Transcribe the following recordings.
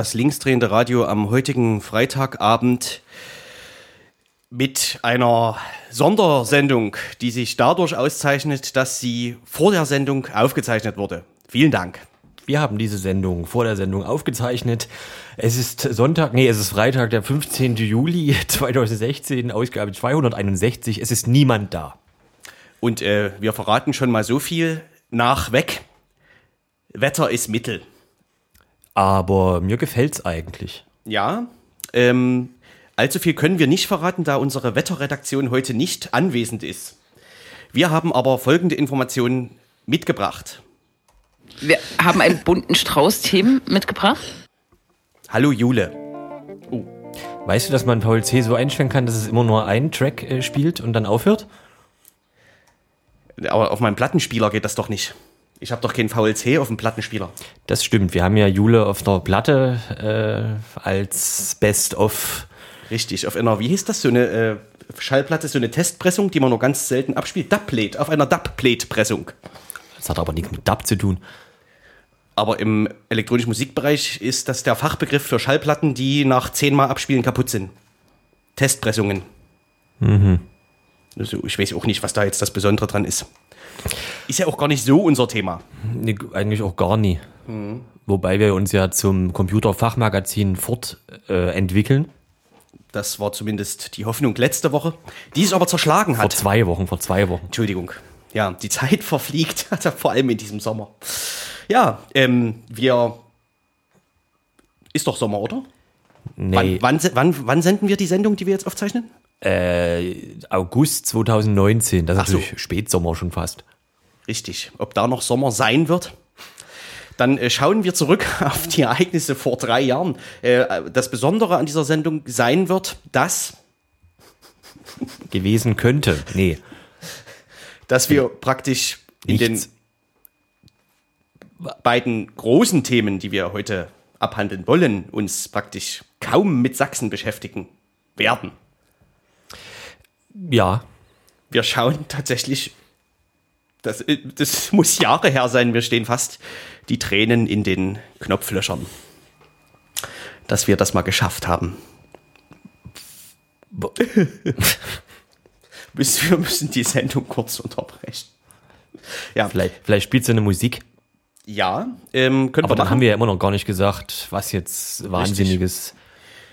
das linksdrehende Radio am heutigen Freitagabend mit einer Sondersendung, die sich dadurch auszeichnet, dass sie vor der Sendung aufgezeichnet wurde. Vielen Dank. Wir haben diese Sendung vor der Sendung aufgezeichnet. Es ist Sonntag, nee, es ist Freitag, der 15. Juli 2016, Ausgabe 261. Es ist niemand da. Und äh, wir verraten schon mal so viel nach weg. Wetter ist Mittel. Aber mir gefällt's eigentlich. Ja, ähm, allzu viel können wir nicht verraten, da unsere Wetterredaktion heute nicht anwesend ist. Wir haben aber folgende Informationen mitgebracht. Wir haben einen bunten Strauß Themen mitgebracht. Hallo Jule. Oh. Weißt du, dass man Paul C. so einstellen kann, dass es immer nur einen Track äh, spielt und dann aufhört? Aber auf meinem Plattenspieler geht das doch nicht. Ich habe doch keinen VLC auf dem Plattenspieler. Das stimmt. Wir haben ja Jule auf der Platte äh, als Best-of. Richtig, auf einer, wie hieß das, so eine äh, Schallplatte, so eine Testpressung, die man nur ganz selten abspielt. Dubplate, auf einer Dubplate-Pressung. Das hat aber nichts mit Dub zu tun. Aber im elektronischen Musikbereich ist das der Fachbegriff für Schallplatten, die nach zehnmal Abspielen kaputt sind. Testpressungen. Mhm. Also ich weiß auch nicht, was da jetzt das Besondere dran ist. Ist ja auch gar nicht so unser Thema. Nee, eigentlich auch gar nie. Mhm. Wobei wir uns ja zum Computerfachmagazin fortentwickeln. Äh, das war zumindest die Hoffnung letzte Woche, die es aber zerschlagen hat. Vor zwei Wochen, vor zwei Wochen. Entschuldigung. Ja, die Zeit verfliegt, also vor allem in diesem Sommer. Ja, ähm, wir. Ist doch Sommer, oder? Nee. Wann, wann, wann, wann senden wir die Sendung, die wir jetzt aufzeichnen? Äh, August 2019, das ist Ach natürlich so. Spätsommer schon fast. Richtig. Ob da noch Sommer sein wird? Dann äh, schauen wir zurück auf die Ereignisse vor drei Jahren. Äh, das Besondere an dieser Sendung sein wird, dass gewesen könnte. Nee. Dass wir praktisch in Nichts. den beiden großen Themen, die wir heute abhandeln wollen, uns praktisch kaum mit Sachsen beschäftigen werden. Ja. Wir schauen tatsächlich, das, das muss Jahre her sein, wir stehen fast die Tränen in den Knopflöchern, dass wir das mal geschafft haben. wir müssen die Sendung kurz unterbrechen. Ja. Vielleicht, vielleicht spielt sie eine Musik. Ja, ähm, können Aber wir dann machen. haben wir ja immer noch gar nicht gesagt, was jetzt Wahnsinniges. Richtig.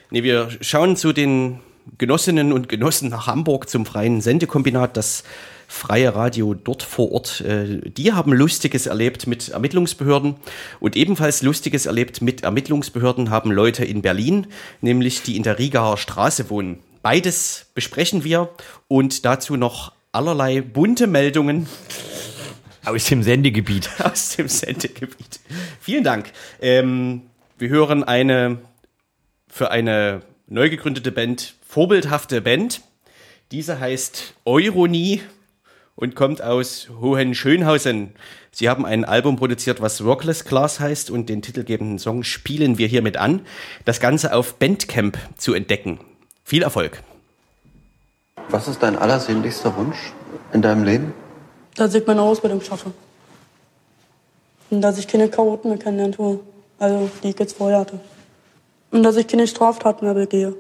Nee, wir schauen zu den Genossinnen und Genossen nach Hamburg zum freien Sendekombinat, das freie Radio dort vor Ort. Äh, die haben Lustiges erlebt mit Ermittlungsbehörden und ebenfalls Lustiges erlebt mit Ermittlungsbehörden haben Leute in Berlin, nämlich die in der Rigaer Straße wohnen. Beides besprechen wir und dazu noch allerlei bunte Meldungen. Aus dem Sendegebiet. Aus dem Sendegebiet. Vielen Dank. Ähm, wir hören eine für eine neu gegründete Band vorbildhafte Band. Diese heißt Euronie und kommt aus Hohenschönhausen. Sie haben ein Album produziert, was Rockless Class heißt und den titelgebenden Song spielen wir hiermit an. Das Ganze auf Bandcamp zu entdecken. Viel Erfolg. Was ist dein allersehnlichster Wunsch in deinem Leben? Dass ich meine Ausbildung schaffe. Und dass ich keine Chaoten mehr kennenlernen tue. Also, die ich jetzt vorher hatte. Und dass ich keine Straftaten mehr begehe.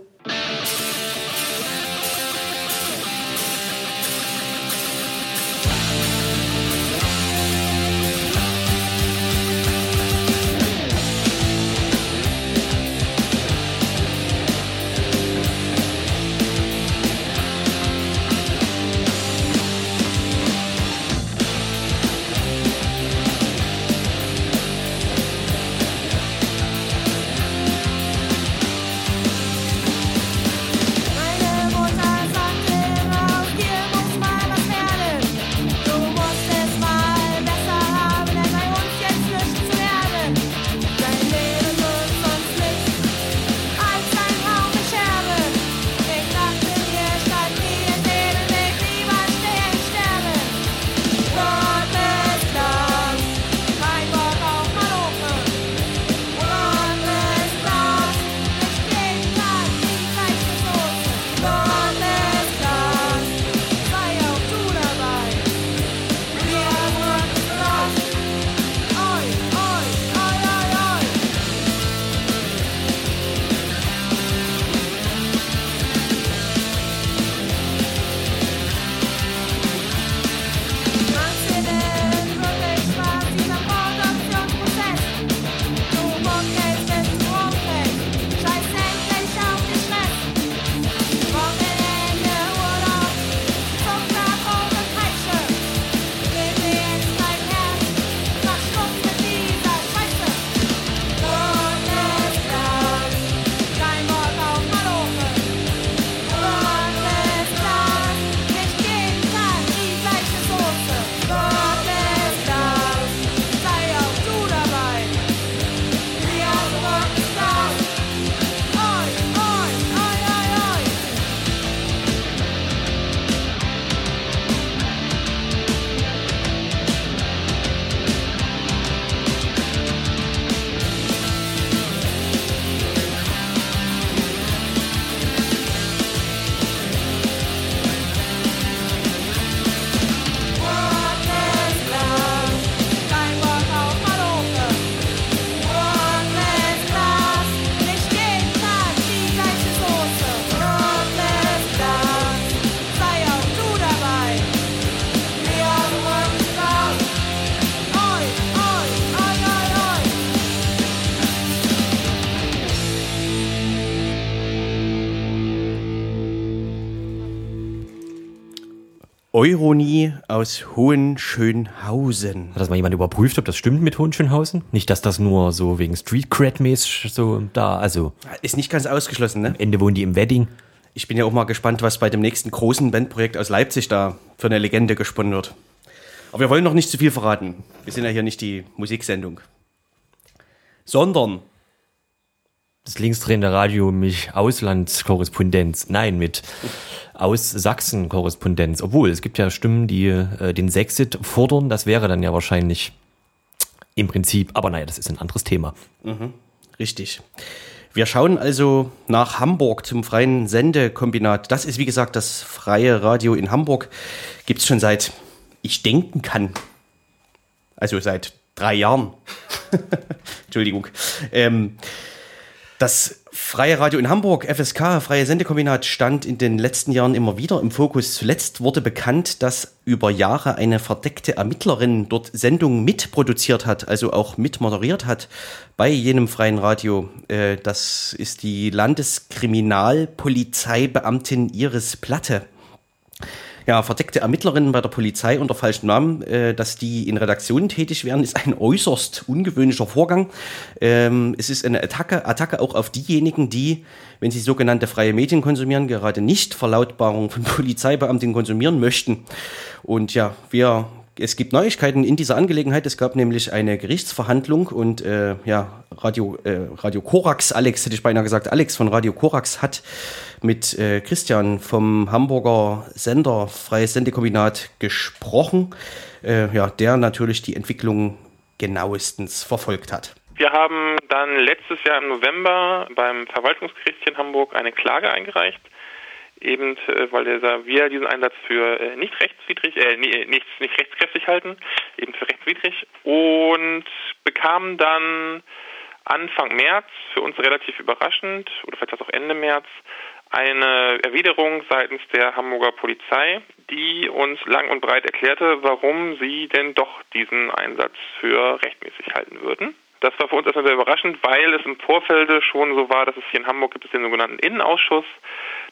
Euronie aus Hohenschönhausen. Hat das mal jemand überprüft, ob das stimmt mit Hohenschönhausen? Nicht, dass das nur so wegen Street Cred mäßig so da, also Ist nicht ganz ausgeschlossen, ne? am Ende wohnen die im Wedding. Ich bin ja auch mal gespannt, was bei dem nächsten großen Bandprojekt aus Leipzig da für eine Legende gesponnen wird. Aber wir wollen noch nicht zu viel verraten. Wir sind ja hier nicht die Musiksendung. Sondern Das linksdrehende Radio mich Auslandskorrespondenz. Nein, mit aus Sachsen Korrespondenz. Obwohl, es gibt ja Stimmen, die äh, den Sexit fordern. Das wäre dann ja wahrscheinlich im Prinzip, aber naja, das ist ein anderes Thema. Richtig. Wir schauen also nach Hamburg zum freien Sendekombinat. Das ist, wie gesagt, das freie Radio in Hamburg. Gibt es schon seit ich denken kann. Also seit drei Jahren. Entschuldigung. Ähm, das freie Radio in Hamburg, FSK, freie Sendekombinat, stand in den letzten Jahren immer wieder im Fokus. Zuletzt wurde bekannt, dass über Jahre eine verdeckte Ermittlerin dort Sendungen mitproduziert hat, also auch mitmoderiert hat bei jenem freien Radio. Äh, das ist die Landeskriminalpolizeibeamtin Iris Platte ja, verdeckte Ermittlerinnen bei der Polizei unter falschem Namen, äh, dass die in Redaktionen tätig werden, ist ein äußerst ungewöhnlicher Vorgang. Ähm, es ist eine Attacke, Attacke auch auf diejenigen, die, wenn sie sogenannte freie Medien konsumieren, gerade nicht Verlautbarungen von Polizeibeamten konsumieren möchten. Und ja, wir es gibt Neuigkeiten in dieser Angelegenheit. Es gab nämlich eine Gerichtsverhandlung und äh, ja, Radio, äh, Radio Korax, Alex hätte ich beinahe gesagt, Alex von Radio Korax hat mit äh, Christian vom Hamburger Sender Freies Sendekombinat gesprochen, äh, ja, der natürlich die Entwicklung genauestens verfolgt hat. Wir haben dann letztes Jahr im November beim Verwaltungsgericht in Hamburg eine Klage eingereicht, eben äh, weil dieser, wir diesen Einsatz für äh, nicht rechtswidrig, äh, nie- nicht, nicht rechtskräftig halten, eben für rechtswidrig und bekamen dann Anfang März, für uns relativ überraschend, oder vielleicht auch Ende März, eine Erwiderung seitens der Hamburger Polizei, die uns lang und breit erklärte, warum sie denn doch diesen Einsatz für rechtmäßig halten würden. Das war für uns erstmal sehr überraschend, weil es im Vorfeld schon so war, dass es hier in Hamburg gibt es den sogenannten Innenausschuss.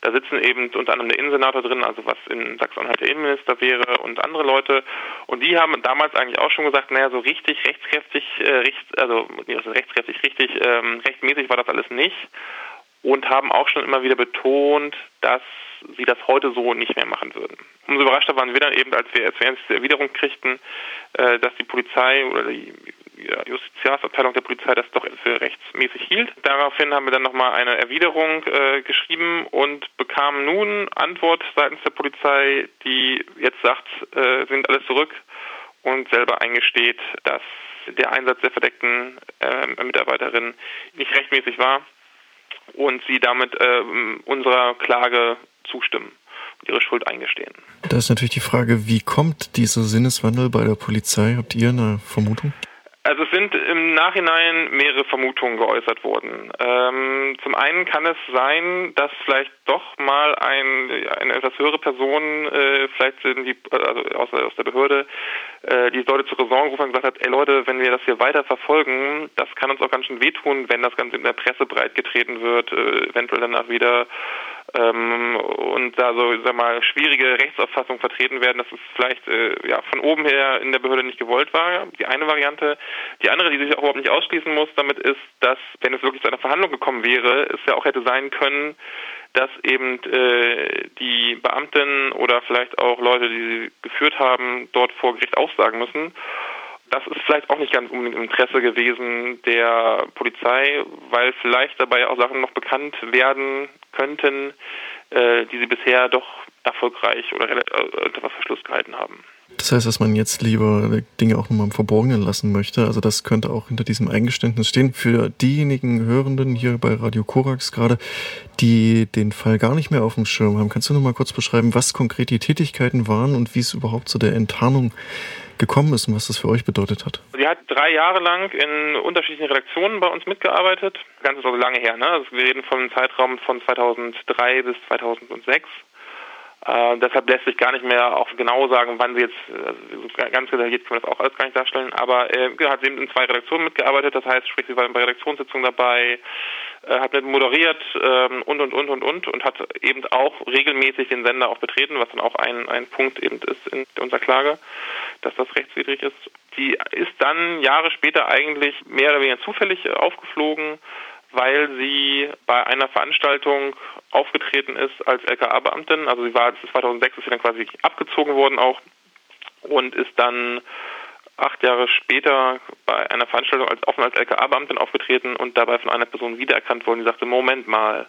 Da sitzen eben unter anderem der Innensenator drin, also was in Sachsen-Anhalt der Innenminister wäre und andere Leute. Und die haben damals eigentlich auch schon gesagt, naja, so richtig rechtskräftig, äh, recht, also nee, rechtskräftig, richtig, ähm, rechtmäßig war das alles nicht. Und haben auch schon immer wieder betont, dass sie das heute so nicht mehr machen würden. Umso überraschter waren wir dann eben, als wir, als wir diese Erwiderung kriegten, äh, dass die Polizei oder die ja, Justiziarsabteilung der Polizei das doch für rechtsmäßig hielt. Daraufhin haben wir dann nochmal eine Erwiderung äh, geschrieben und bekamen nun Antwort seitens der Polizei, die jetzt sagt, äh, sind alles zurück und selber eingesteht, dass der Einsatz der verdeckten äh, Mitarbeiterin nicht rechtmäßig war und sie damit ähm, unserer Klage zustimmen und ihre Schuld eingestehen. Da ist natürlich die Frage, wie kommt dieser Sinneswandel bei der Polizei? Habt ihr eine Vermutung? Also es sind im Nachhinein mehrere Vermutungen geäußert worden. Ähm, zum einen kann es sein, dass vielleicht doch mal ein, eine etwas höhere Person, äh, vielleicht sind die, also aus, aus der Behörde, äh, die Leute zur Raison gerufen und gesagt hat, ey Leute, wenn wir das hier weiter verfolgen, das kann uns auch ganz schön wehtun, wenn das Ganze in der Presse breitgetreten wird, äh, eventuell danach wieder ähm, und da so, sag mal, schwierige Rechtsauffassungen vertreten werden, dass es vielleicht äh, ja von oben her in der Behörde nicht gewollt war. Die eine Variante. Die andere, die sich auch überhaupt nicht ausschließen muss, damit ist, dass, wenn es wirklich zu einer Verhandlung gekommen wäre, es ja auch hätte sein können, dass eben äh, die Beamten oder vielleicht auch Leute, die sie geführt haben, dort vor Gericht aussagen müssen. Das ist vielleicht auch nicht ganz unbedingt im Interesse gewesen der Polizei, weil vielleicht dabei auch Sachen noch bekannt werden könnten, äh, die sie bisher doch erfolgreich oder äh, unter Verschluss gehalten haben. Das heißt, dass man jetzt lieber Dinge auch nochmal im Verborgenen lassen möchte. Also das könnte auch hinter diesem Eingeständnis stehen. Für diejenigen Hörenden hier bei Radio Korax gerade, die den Fall gar nicht mehr auf dem Schirm haben, kannst du nochmal kurz beschreiben, was konkret die Tätigkeiten waren und wie es überhaupt zu der Enttarnung gekommen ist und was das für euch bedeutet hat? Sie hat drei Jahre lang in unterschiedlichen Redaktionen bei uns mitgearbeitet. Das Ganze ist also lange her. Ne? Also wir reden einem Zeitraum von 2003 bis 2006. Äh, deshalb lässt sich gar nicht mehr auch genau sagen, wann sie jetzt, also ganz detailliert können wir das auch alles gar nicht darstellen, aber äh, hat eben in zwei Redaktionen mitgearbeitet, das heißt, sprich, sie war bei Redaktionssitzungen dabei, äh, hat mit moderiert ähm, und und und und und und hat eben auch regelmäßig den Sender auch betreten, was dann auch ein, ein Punkt eben ist in unserer Klage, dass das rechtswidrig ist. Die ist dann Jahre später eigentlich mehr oder weniger zufällig aufgeflogen, weil sie bei einer Veranstaltung aufgetreten ist als LKA-Beamtin. Also sie war 2006 ist sie dann quasi abgezogen worden auch und ist dann acht Jahre später bei einer Veranstaltung als offen als LKA-Beamtin aufgetreten und dabei von einer Person wiedererkannt worden, die sagte, Moment mal,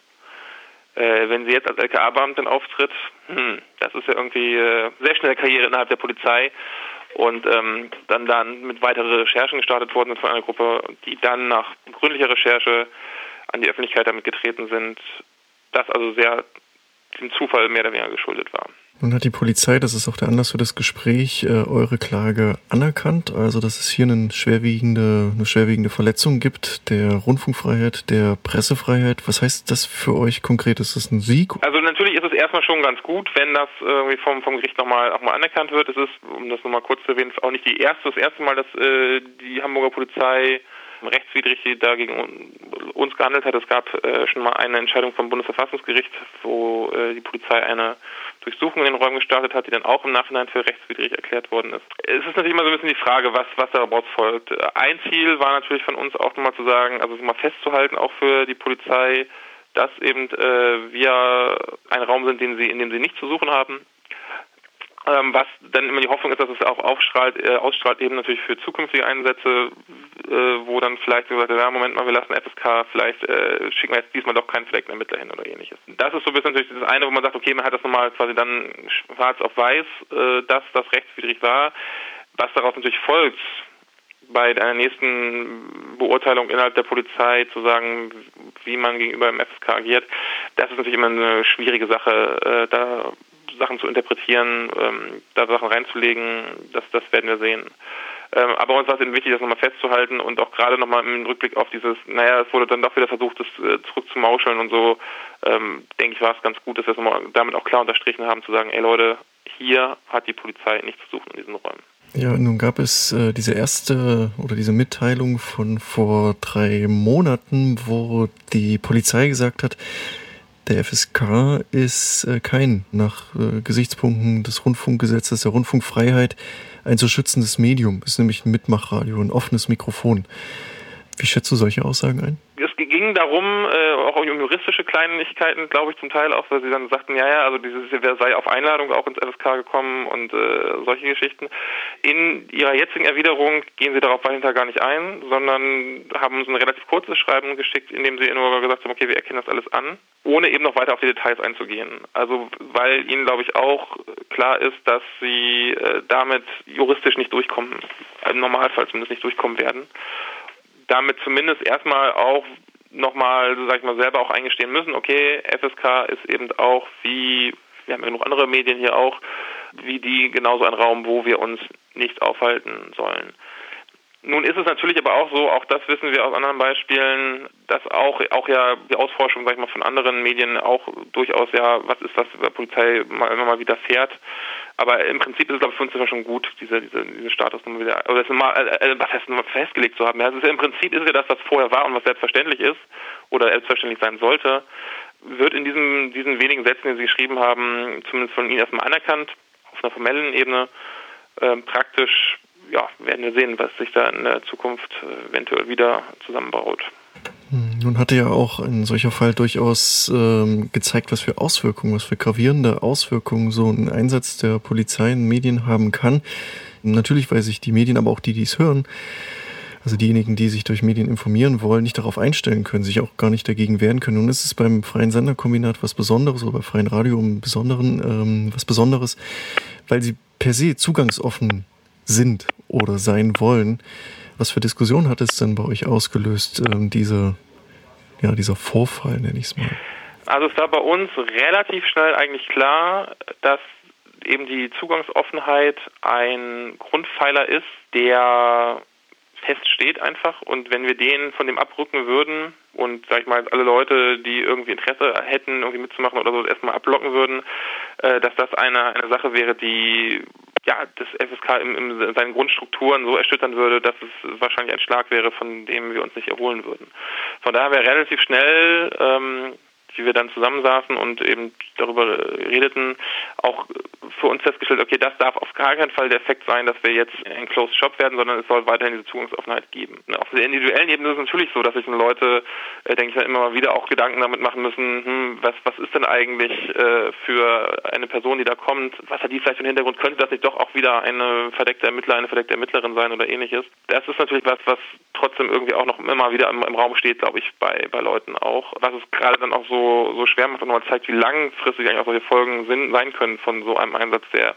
äh, wenn sie jetzt als LKA-Beamtin auftritt, hm, das ist ja irgendwie äh, sehr schnelle Karriere innerhalb der Polizei und ähm, dann dann mit weiteren Recherchen gestartet worden sind von einer Gruppe, die dann nach gründlicher Recherche an die Öffentlichkeit damit getreten sind, das also sehr dem Zufall mehr oder weniger geschuldet war. Nun hat die Polizei, das ist auch der Anlass für das Gespräch, äh, eure Klage anerkannt, also dass es hier eine schwerwiegende, eine schwerwiegende Verletzung gibt der Rundfunkfreiheit, der Pressefreiheit. Was heißt das für euch konkret? Ist das ein Sieg? Also natürlich ist es erstmal schon ganz gut, wenn das irgendwie vom, vom Gericht nochmal auch mal anerkannt wird. Es ist, um das nochmal kurz zu erwähnen, auch nicht die erste, das erste Mal, dass äh, die Hamburger Polizei rechtswidrig dagegen uns gehandelt hat. Es gab äh, schon mal eine Entscheidung vom Bundesverfassungsgericht, wo äh, die Polizei eine Durchsuchung in den Räumen gestartet hat, die dann auch im Nachhinein für rechtswidrig erklärt worden ist. Es ist natürlich immer so ein bisschen die Frage, was, was daraus folgt. Ein Ziel war natürlich von uns auch nochmal zu sagen, also mal festzuhalten, auch für die Polizei, dass eben äh, wir ein Raum sind, den sie, in dem sie nicht zu suchen haben, ähm, was dann immer die Hoffnung ist, dass es auch aufstrahlt, äh, ausstrahlt eben natürlich für zukünftige Einsätze, äh, wo dann vielleicht gesagt wird, ja, Moment mal, wir lassen FSK, vielleicht äh, schicken wir jetzt diesmal doch keinen Fleckenermittler hin oder ähnliches. Das ist so ein bisschen natürlich das eine, wo man sagt, okay, man hat das nochmal quasi dann schwarz auf weiß, äh, dass das rechtswidrig war. Was daraus natürlich folgt, bei einer nächsten Beurteilung innerhalb der Polizei zu sagen, wie man gegenüber dem FSK agiert, das ist natürlich immer eine schwierige Sache. Äh, da Sachen zu interpretieren, ähm, da Sachen reinzulegen, das, das werden wir sehen. Ähm, aber uns war es eben wichtig, das nochmal festzuhalten und auch gerade nochmal im Rückblick auf dieses, naja, es wurde dann doch wieder versucht, das äh, zurückzumauscheln und so, ähm, denke ich, war es ganz gut, dass wir es nochmal damit auch klar unterstrichen haben, zu sagen, ey Leute, hier hat die Polizei nichts zu suchen in diesen Räumen. Ja, nun gab es äh, diese erste oder diese Mitteilung von vor drei Monaten, wo die Polizei gesagt hat, der FSK ist äh, kein nach äh, Gesichtspunkten des Rundfunkgesetzes der Rundfunkfreiheit ein zu schützendes Medium, ist nämlich ein Mitmachradio, ein offenes Mikrofon. Wie schätzt du solche Aussagen ein? Es ging darum, äh, auch um juristische Kleinigkeiten, glaube ich, zum Teil auch, weil sie dann sagten, ja, ja, also dieses wer sei auf Einladung auch ins FSK gekommen und äh, solche Geschichten. In ihrer jetzigen Erwiderung gehen sie darauf weiter gar nicht ein, sondern haben uns ein relativ kurzes Schreiben geschickt, in dem sie nur gesagt haben, okay, wir erkennen das alles an, ohne eben noch weiter auf die Details einzugehen. Also weil ihnen, glaube ich, auch klar ist, dass sie äh, damit juristisch nicht durchkommen, im Normalfall zumindest nicht durchkommen werden damit zumindest erstmal auch nochmal, sag ich mal, selber auch eingestehen müssen, okay, FSK ist eben auch wie, wir haben ja genug andere Medien hier auch, wie die genauso ein Raum, wo wir uns nicht aufhalten sollen. Nun ist es natürlich aber auch so, auch das wissen wir aus anderen Beispielen, dass auch auch ja die Ausforschung, sag ich mal, von anderen Medien auch durchaus ja, was ist das der Polizei mal immer mal wieder fährt. Aber im Prinzip ist es, glaube ich, für uns immer schon gut, diese, diese, diese Statusnummer wieder, oder das mal, äh, äh was heißt, festgelegt zu haben. Ja, ist Im Prinzip ist ja das, was vorher war und was selbstverständlich ist, oder selbstverständlich sein sollte, wird in diesen, diesen wenigen Sätzen, die Sie geschrieben haben, zumindest von Ihnen erstmal anerkannt, auf einer formellen Ebene, äh, praktisch ja, werden wir sehen, was sich da in der Zukunft eventuell wieder zusammenbaut. Hm, nun hatte ja auch ein solcher Fall durchaus ähm, gezeigt, was für Auswirkungen, was für gravierende Auswirkungen so ein Einsatz der Polizei in Medien haben kann. Natürlich, weil sich die Medien, aber auch die, die es hören, also diejenigen, die sich durch Medien informieren wollen, nicht darauf einstellen können, sich auch gar nicht dagegen wehren können. Es ist beim Freien Senderkombinat was Besonderes oder bei Freien Radio im Besonderen ähm, was Besonderes, weil sie per se zugangsoffen sind oder sein wollen. Was für Diskussion hat es denn bei euch ausgelöst, ähm, diese, ja, dieser Vorfall, nenne ich es mal? Also es war bei uns relativ schnell eigentlich klar, dass eben die Zugangsoffenheit ein Grundpfeiler ist, der feststeht einfach. Und wenn wir den von dem abrücken würden und, sag ich mal, alle Leute, die irgendwie Interesse hätten, irgendwie mitzumachen oder so, erstmal abblocken würden, äh, dass das eine, eine Sache wäre, die ja, das FSK in, in seinen Grundstrukturen so erschüttern würde, dass es wahrscheinlich ein Schlag wäre, von dem wir uns nicht erholen würden. Von daher wäre relativ schnell ähm, wie wir dann zusammensaßen und eben darüber redeten, auch für uns festgestellt, okay, das darf auf gar keinen Fall der Effekt sein, dass wir jetzt ein Closed Shop werden, sondern es soll weiterhin diese Zugangsoffenheit geben. Auf der individuellen Ebene ist es natürlich so, dass sich Leute, äh, denke ich, immer mal wieder auch Gedanken damit machen müssen, hm, was, was ist denn eigentlich äh, für eine Person, die da kommt, was hat die vielleicht für einen Hintergrund, könnte das nicht doch auch wieder eine verdeckte Ermittler, eine verdeckte Ermittlerin sein oder ähnliches. Das ist natürlich was, was trotzdem irgendwie auch noch immer wieder im, im Raum steht, glaube ich, bei, bei Leuten auch. Was es gerade dann auch so so, schwer macht und nochmal zeigt, wie langfristig eigentlich auch solche Folgen sind, sein können von so einem Einsatz, der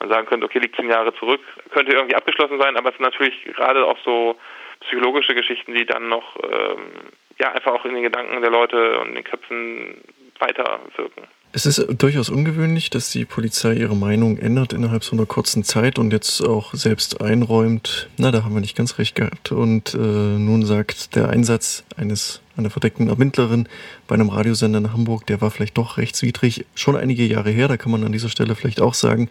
man sagen könnte, okay, liegt zehn Jahre zurück, könnte irgendwie abgeschlossen sein, aber es sind natürlich gerade auch so psychologische Geschichten, die dann noch ähm, ja einfach auch in den Gedanken der Leute und den Köpfen weiterwirken. Es ist durchaus ungewöhnlich, dass die Polizei ihre Meinung ändert innerhalb so einer kurzen Zeit und jetzt auch selbst einräumt, na, da haben wir nicht ganz recht gehabt. Und äh, nun sagt, der Einsatz eines einer verdeckten Ermittlerin bei einem Radiosender in Hamburg, der war vielleicht doch rechtswidrig, schon einige Jahre her, da kann man an dieser Stelle vielleicht auch sagen,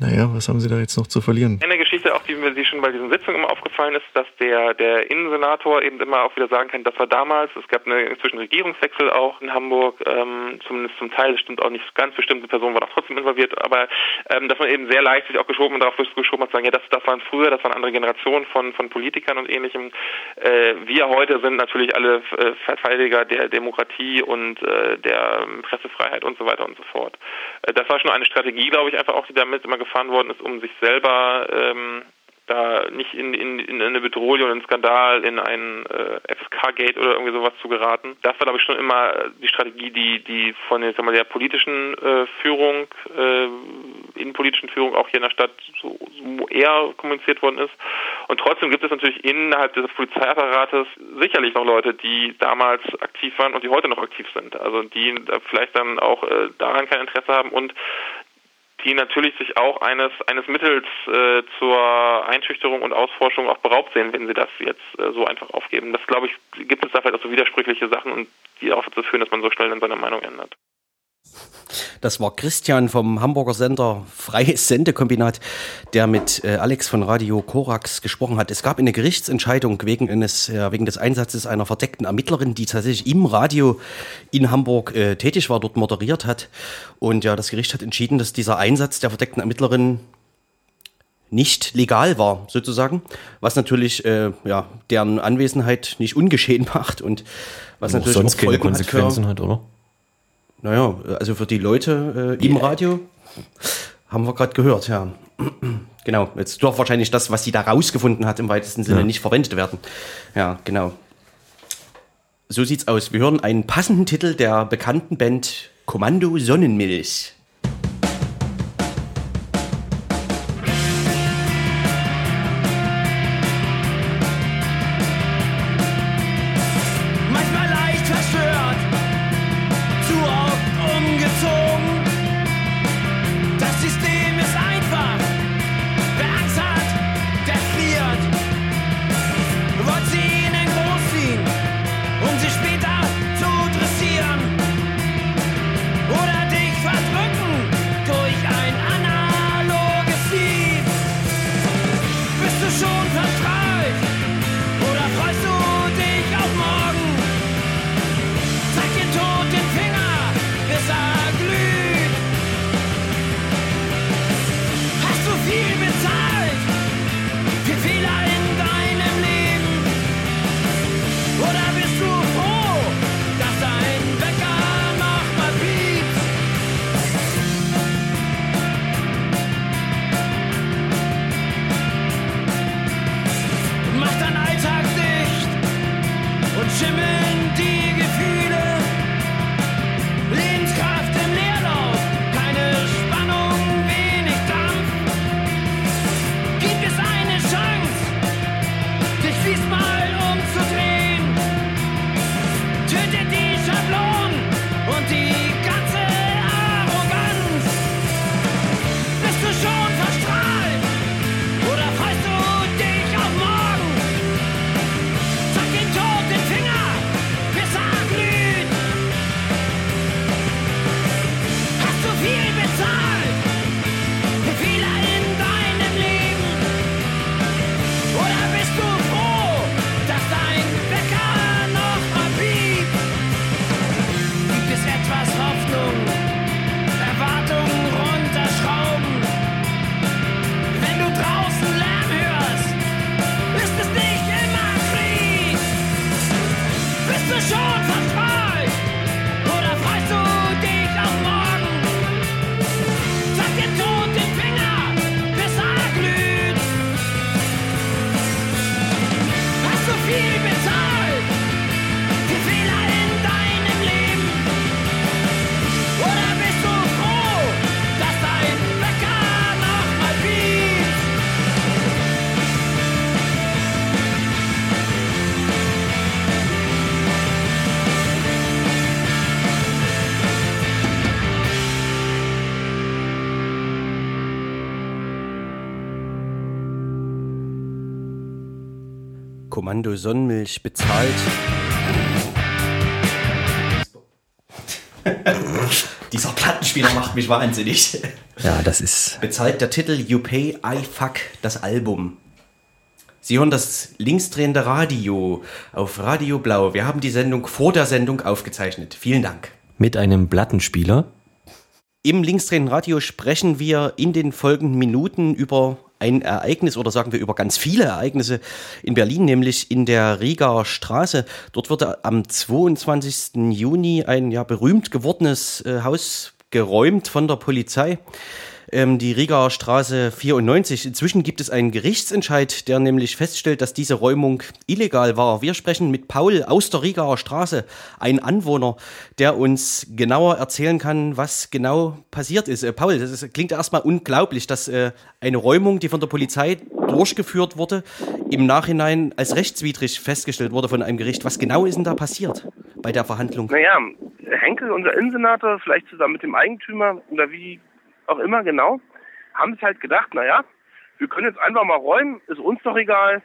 naja, was haben Sie da jetzt noch zu verlieren? Eine Geschichte, auch die mir die schon bei diesen Sitzungen immer aufgefallen ist, dass der, der Innensenator eben immer auch wieder sagen kann, das war damals, es gab eine inzwischen Regierungswechsel auch in Hamburg, ähm, zumindest zum Teil, das stimmt auch nicht ganz bestimmte Personen waren auch trotzdem involviert, aber ähm, dass man eben sehr leicht sich auch geschoben und darauf geschoben hat, sagen, ja, das, das waren früher, das waren andere Generationen von, von Politikern und ähnlichem. Äh, wir heute sind natürlich alle äh, Verteidiger der Demokratie und äh, der Pressefreiheit und so weiter und so fort. Äh, das war schon eine Strategie, glaube ich, einfach auch, die damit immer gefahren worden ist, um sich selber ähm, da nicht in, in, in eine Bedrohung, in einen Skandal, in ein äh, FSK-Gate oder irgendwie sowas zu geraten. Das war, glaube ich, schon immer die Strategie, die, die von der, mal, der politischen äh, Führung, äh, innenpolitischen Führung auch hier in der Stadt so, so eher kommuniziert worden ist. Und trotzdem gibt es natürlich innerhalb des Polizeiapparates sicherlich noch Leute, die damals aktiv waren und die heute noch aktiv sind. Also die vielleicht dann auch äh, daran kein Interesse haben und die natürlich sich auch eines eines Mittels äh, zur Einschüchterung und Ausforschung auch beraubt sehen, wenn sie das jetzt äh, so einfach aufgeben. Das glaube ich, gibt es da vielleicht auch so widersprüchliche Sachen und die auch dazu führen, dass man so schnell dann seine Meinung ändert. Das war Christian vom Hamburger Sender Freies Sendekombinat, der mit äh, Alex von Radio Korax gesprochen hat. Es gab eine Gerichtsentscheidung wegen, eines, äh, wegen des Einsatzes einer verdeckten Ermittlerin, die tatsächlich im Radio in Hamburg äh, tätig war, dort moderiert hat. Und ja, das Gericht hat entschieden, dass dieser Einsatz der verdeckten Ermittlerin nicht legal war, sozusagen, was natürlich äh, ja, deren Anwesenheit nicht ungeschehen macht und was natürlich sonst auch Folgen keine Konsequenzen hat, für, hat, oder? Naja, also für die Leute äh, im Radio haben wir gerade gehört, ja. genau, jetzt darf wahrscheinlich das, was sie da rausgefunden hat, im weitesten Sinne Ja. nicht verwendet werden. Ja, genau. So sieht's aus. Wir hören einen passenden Titel der bekannten Band Kommando Sonnenmilch. Kommando Sonnenmilch bezahlt. Dieser Plattenspieler macht mich wahnsinnig. Ja, das ist. Bezahlt der Titel You Pay, I Fuck, das Album. Sie hören das linksdrehende Radio auf Radio Blau. Wir haben die Sendung vor der Sendung aufgezeichnet. Vielen Dank. Mit einem Plattenspieler. Im linksdrehenden Radio sprechen wir in den folgenden Minuten über ein Ereignis oder sagen wir über ganz viele Ereignisse in Berlin, nämlich in der Rieger Straße. Dort wurde am 22. Juni ein ja berühmt gewordenes äh, Haus geräumt von der Polizei. Ähm, die Rieger Straße 94. Inzwischen gibt es einen Gerichtsentscheid, der nämlich feststellt, dass diese Räumung illegal war. Wir sprechen mit Paul aus der Rieger Straße, ein Anwohner, der uns genauer erzählen kann, was genau passiert ist. Äh, Paul, das ist, klingt erstmal unglaublich, dass äh, eine Räumung, die von der Polizei durchgeführt wurde, im Nachhinein als rechtswidrig festgestellt wurde von einem Gericht. Was genau ist denn da passiert bei der Verhandlung? Naja, Henkel, unser Innensenator, vielleicht zusammen mit dem Eigentümer oder wie auch immer genau, haben sich halt gedacht, naja, wir können jetzt einfach mal räumen, ist uns doch egal.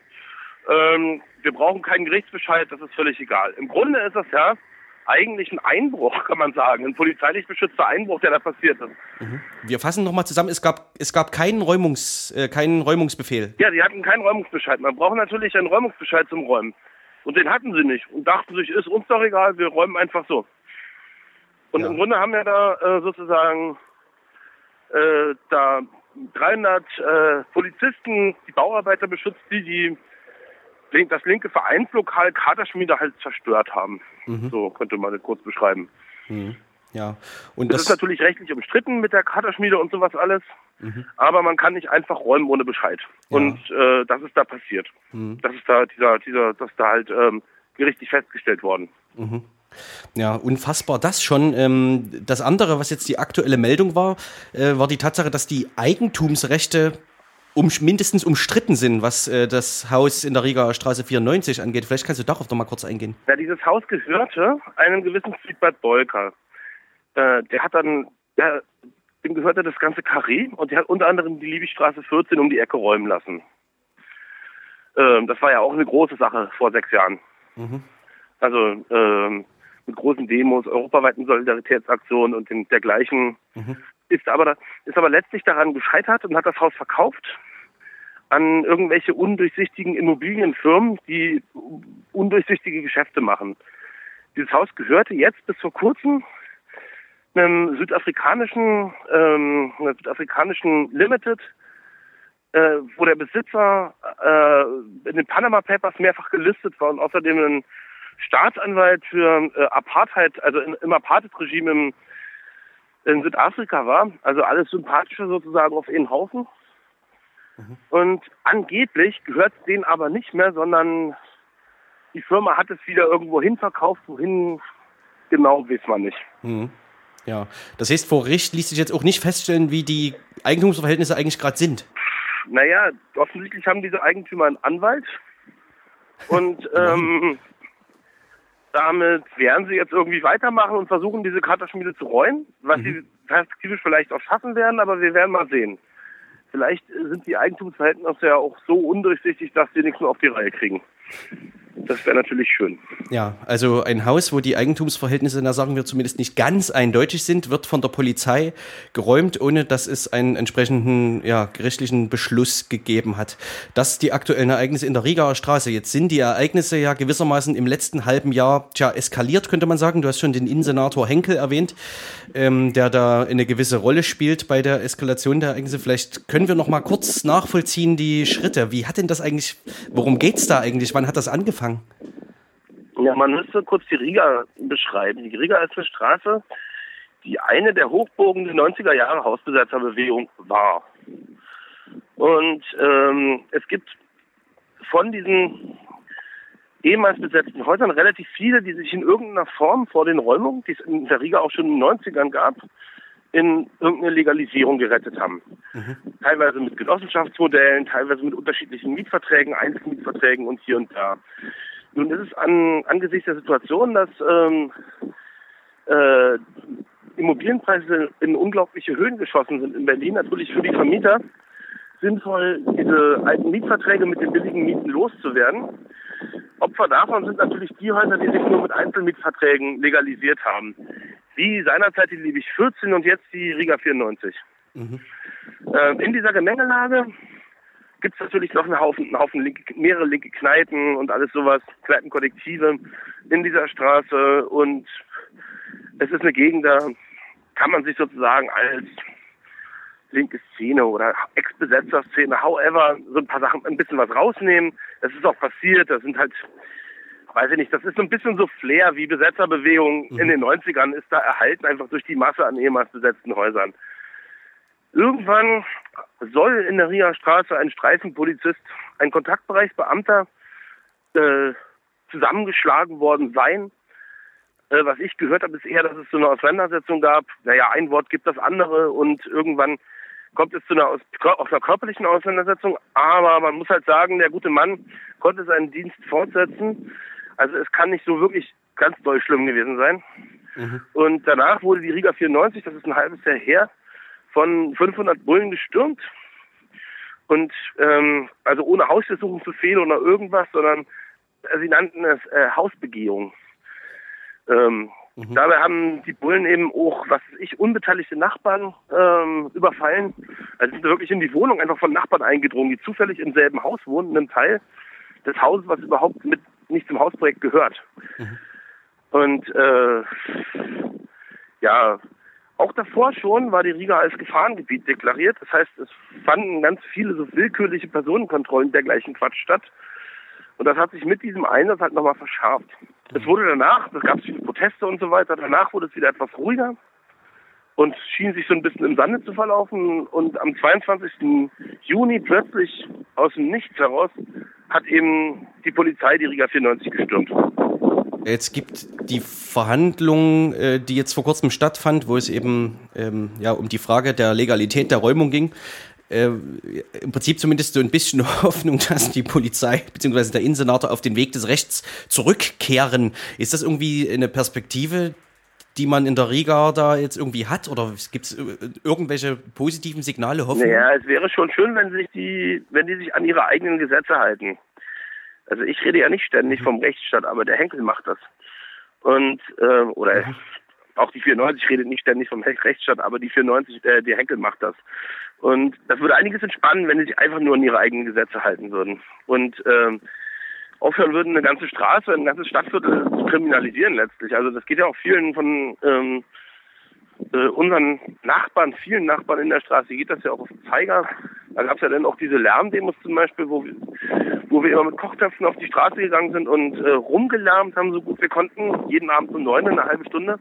Ähm, wir brauchen keinen Gerichtsbescheid, das ist völlig egal. Im Grunde ist das ja eigentlich ein Einbruch, kann man sagen, ein polizeilich beschützter Einbruch, der da passiert ist. Wir fassen nochmal zusammen, es gab, es gab keinen, Räumungs, äh, keinen Räumungsbefehl. Ja, die hatten keinen Räumungsbescheid. Man braucht natürlich einen Räumungsbescheid zum Räumen. Und den hatten sie nicht und dachten sich, ist uns doch egal, wir räumen einfach so. Und Ja. im Grunde haben wir da äh, sozusagen äh, da 300 äh, Polizisten, die Bauarbeiter beschützt, die, die das linke Vereinslokal Katerschmiede halt zerstört haben. So könnte man das kurz beschreiben. Ja. Und Das, ist das, natürlich rechtlich umstritten mit der Katerschmiede und sowas alles. Aber man kann nicht einfach räumen ohne Bescheid. Und äh, das ist da passiert. Das ist da dieser, dieser, das ist da halt ähm, gerichtlich festgestellt worden. Ja, unfassbar das schon. Ähm, das andere, was jetzt die aktuelle Meldung war, äh, war die Tatsache, dass die Eigentumsrechte um, mindestens umstritten sind, was äh, das Haus in der Rieger Straße 94 angeht. Vielleicht kannst du darauf noch mal kurz eingehen. Ja, dieses Haus gehörte einem gewissen Friedbert Bolker. Äh, der hat dann, der, dem gehörte das ganze Karree und der hat unter anderem die Liebigstraße 14 um die Ecke räumen lassen. Ähm, das war ja auch eine große Sache vor sechs Jahren. Also ähm, mit großen Demos, europaweiten Solidaritätsaktionen und den, dergleichen. Ist aber ist aber letztlich daran gescheitert und hat das Haus verkauft an irgendwelche undurchsichtigen Immobilienfirmen, die undurchsichtige Geschäfte machen. Dieses Haus gehörte jetzt bis vor kurzem einem südafrikanischen, ähm, einer südafrikanischen Limited, äh, wo der Besitzer äh, in den Panama Papers mehrfach gelistet war und außerdem ein Staatsanwalt für äh, Apartheid, also in, im Apartheid-Regime im, in Südafrika war. Also alles sympathische sozusagen auf einen Haufen. Und angeblich gehört es denen aber nicht mehr, sondern die Firma hat es wieder irgendwo hin verkauft, wohin genau weiß man nicht. Ja, das heißt, vor Gericht ließ sich jetzt auch nicht feststellen, wie die Eigentumsverhältnisse eigentlich gerade sind. Naja, offensichtlich haben diese Eigentümer einen Anwalt und ähm, damit werden sie jetzt irgendwie weitermachen und versuchen, diese Katerschmiede zu räumen, was sie perspektivisch vielleicht auch schaffen werden, aber wir werden mal sehen. Vielleicht sind die Eigentumsverhältnisse ja auch so undurchsichtig, dass sie nichts mehr auf die Reihe kriegen. Das wäre natürlich schön. Ja, also ein Haus, wo die Eigentumsverhältnisse, da sagen wir zumindest nicht ganz eindeutig sind, wird von der Polizei geräumt, ohne dass es einen entsprechenden ja, gerichtlichen Beschluss gegeben hat. Das ist die aktuellen Ereignisse in der Rieger Straße. Jetzt sind die Ereignisse ja gewissermaßen im letzten halben Jahr tja, eskaliert, könnte man sagen. Du hast schon den Innensenator Henkel erwähnt, ähm, der da eine gewisse Rolle spielt bei der Eskalation der Ereignisse. Vielleicht können wir noch mal kurz nachvollziehen die Schritte. Wie hat denn das eigentlich, worum geht's da eigentlich? Wann hat das angefangen? Ja, man müsste kurz die Riga beschreiben. Die Riga ist eine Straße, die eine der Hochburgen der 90er Jahre Hausbesetzerbewegung war. Und ähm, es gibt von diesen ehemals besetzten Häusern relativ viele, die sich in irgendeiner Form vor den Räumungen, die es in der Riga auch schon in den 90ern gab, in irgendeine Legalisierung gerettet haben. Teilweise mit Genossenschaftsmodellen, teilweise mit unterschiedlichen Mietverträgen, Einzelmietverträgen und hier und da. Nun ist es an, angesichts der Situation, dass ähm, äh, Immobilienpreise in unglaubliche Höhen geschossen sind in Berlin, natürlich für die Vermieter sinnvoll, diese alten Mietverträge mit den billigen Mieten loszuwerden. Opfer davon sind natürlich die Häuser, die sich nur mit Einzelmietverträgen legalisiert haben. Wie seinerzeit die Liebig 14 und jetzt die Riga 94. Ähm, in dieser Gemengelage gibt es natürlich noch einen Haufen, einen Haufen linke, mehrere linke Kneipen und alles sowas, Kneipenkollektive in dieser Straße und es ist eine Gegend, da kann man sich sozusagen als linke Szene oder Ex-Besetzer-Szene, however, so ein paar Sachen, ein bisschen was rausnehmen. Das ist auch passiert, das sind halt, weiß ich nicht, das ist so ein bisschen so Flair wie Besetzerbewegung in den 90ern ist da erhalten, einfach durch die Masse an ehemals besetzten Häusern. Irgendwann soll in der Riga Straße ein Streifenpolizist, ein Kontaktbereichsbeamter äh, zusammengeschlagen worden sein. Äh, was ich gehört habe, ist eher, dass es so eine Auseinandersetzung gab. Naja, ein Wort gibt das andere und irgendwann kommt es zu einer, aus, aus einer körperlichen Auseinandersetzung. Aber man muss halt sagen, der gute Mann konnte seinen Dienst fortsetzen. Also es kann nicht so wirklich ganz doll schlimm gewesen sein. Und danach wurde die Riga 94, das ist ein halbes Jahr her, von 500 Bullen gestürmt. Und ähm, also ohne Hausdurchsuchungsbefehl oder irgendwas, sondern äh, sie nannten es äh, Hausbegehung. Ähm, Dabei haben die Bullen eben auch, was weiß ich, unbeteiligte Nachbarn ähm, überfallen. Also sind wirklich in die Wohnung einfach von Nachbarn eingedrungen, die zufällig im selben Haus wohnen, in einem Teil des Hauses, was überhaupt mit nicht zum Hausprojekt gehört. Und äh, ja, auch davor schon war die Riga als Gefahrengebiet deklariert. Das heißt, es fanden ganz viele so willkürliche Personenkontrollen dergleichen Quatsch statt. Und das hat sich mit diesem Einsatz halt nochmal verschärft. Es wurde danach, es gab viele Proteste und so weiter, danach wurde es wieder etwas ruhiger und schien sich so ein bisschen im Sande zu verlaufen. Und am 22. Juni plötzlich aus dem Nichts heraus hat eben die Polizei die Riga 94 gestürmt. Jetzt gibt die Verhandlung, äh, die jetzt vor kurzem stattfand, wo es eben ähm, ja, um die Frage der Legalität der Räumung ging. Äh, Im Prinzip zumindest so ein bisschen Hoffnung, dass die Polizei bzw. der Innensenator auf den Weg des Rechts zurückkehren. Ist das irgendwie eine Perspektive, die man in der Riga da jetzt irgendwie hat? Oder gibt es irgendwelche positiven Signale, Hoffnung? Naja, es wäre schon schön, wenn sich die, wenn die sich an ihre eigenen Gesetze halten. Also ich rede ja nicht ständig vom Rechtsstaat, aber der Henkel macht das. Und äh, oder auch die 94 redet nicht ständig vom Rechtsstaat, aber die 94, äh, der Henkel macht das. Und das würde einiges entspannen, wenn sie sich einfach nur an ihre eigenen Gesetze halten würden. Und ähm, aufhören würden, eine ganze Straße, ein ganzes Stadtviertel zu kriminalisieren letztlich. Also das geht ja auch vielen von ähm, äh, unseren Nachbarn, vielen Nachbarn in der Straße geht das ja auch auf den Zeiger. Da gab es ja dann auch diese Lärmdemos zum Beispiel, wo wir, wo wir immer mit Kochtöpfen auf die Straße gegangen sind und äh, rumgelärmt haben, so gut wir konnten, jeden Abend um neun, eine halbe Stunde.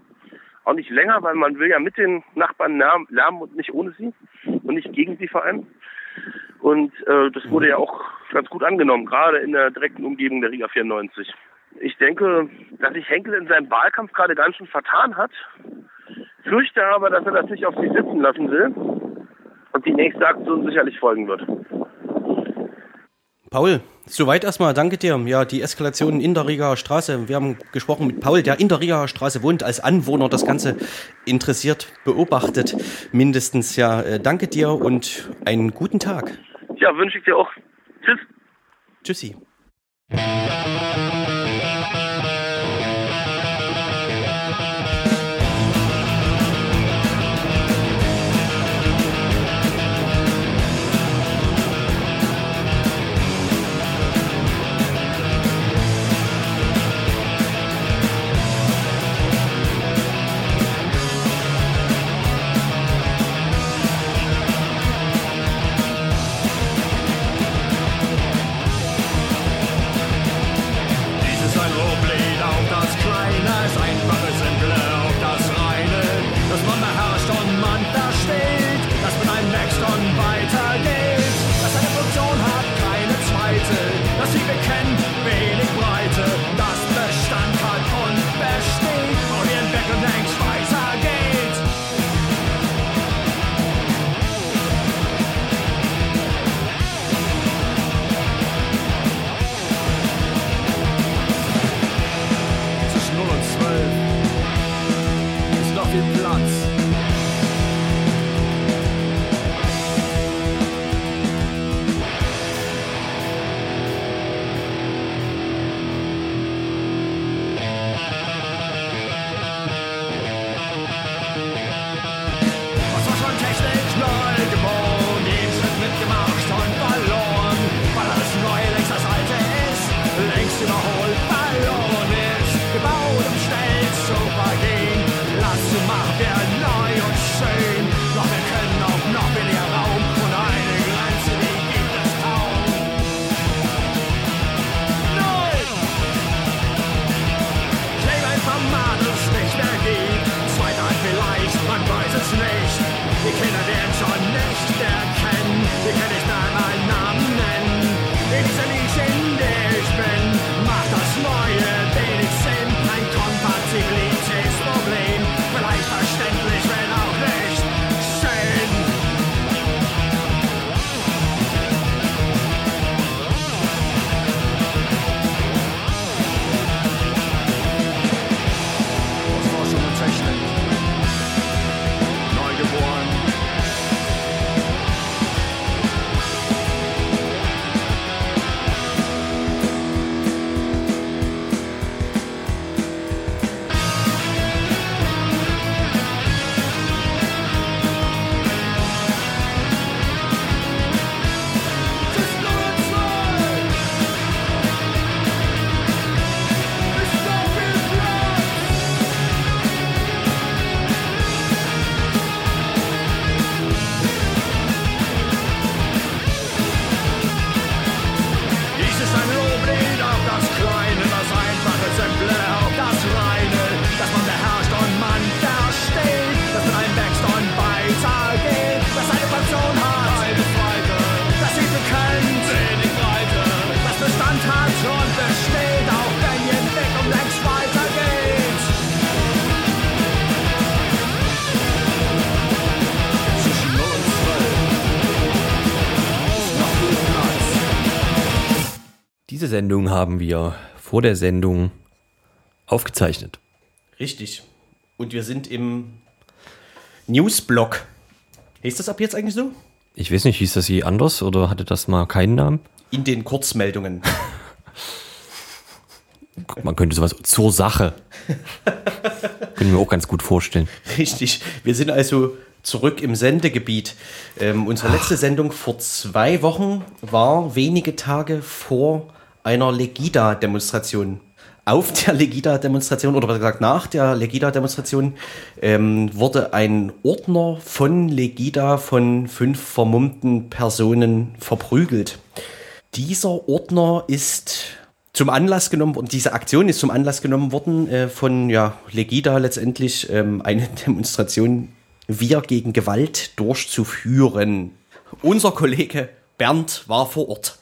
Auch nicht länger, weil man will ja mit den Nachbarn lärm- lärmen und nicht ohne sie und nicht gegen sie vor allem. Und äh, das wurde ja auch ganz gut angenommen, gerade in der direkten Umgebung der Riga 94. Ich denke, dass sich Henkel in seinem Wahlkampf gerade ganz schön vertan hat. Fürchte aber, dass er das nicht auf sich sitzen lassen will und die nächste Aktion sicherlich folgen wird. Paul, soweit erstmal, danke dir. Ja, die Eskalation in der Rigaer Straße. Wir haben gesprochen mit Paul, der in der Rigaer Straße wohnt, als Anwohner das Ganze interessiert beobachtet. Mindestens, ja, äh, danke dir und einen guten Tag. Ja, wünsche ich dir auch. Tschüss. Tschüssi. Sendung haben wir vor der Sendung aufgezeichnet. Richtig. Und wir sind im Newsblock. Ist das ab jetzt eigentlich so? Ich weiß nicht, hieß das je anders oder hatte das mal keinen Namen? In den Kurzmeldungen. Man könnte sowas zur Sache. Können wir auch ganz gut vorstellen. Richtig. Wir sind also zurück im Sendegebiet. Ähm, unsere letzte Sendung vor zwei Wochen war wenige Tage vor einer Legida-Demonstration. Auf der Legida-Demonstration, oder besser gesagt nach der Legida-Demonstration, ähm, wurde ein Ordner von Legida von fünf vermummten Personen verprügelt. Dieser Ordner ist zum Anlass genommen und diese Aktion ist zum Anlass genommen worden äh, von ja, Legida letztendlich ähm, eine Demonstration Wir gegen Gewalt durchzuführen. Unser Kollege Bernd war vor Ort.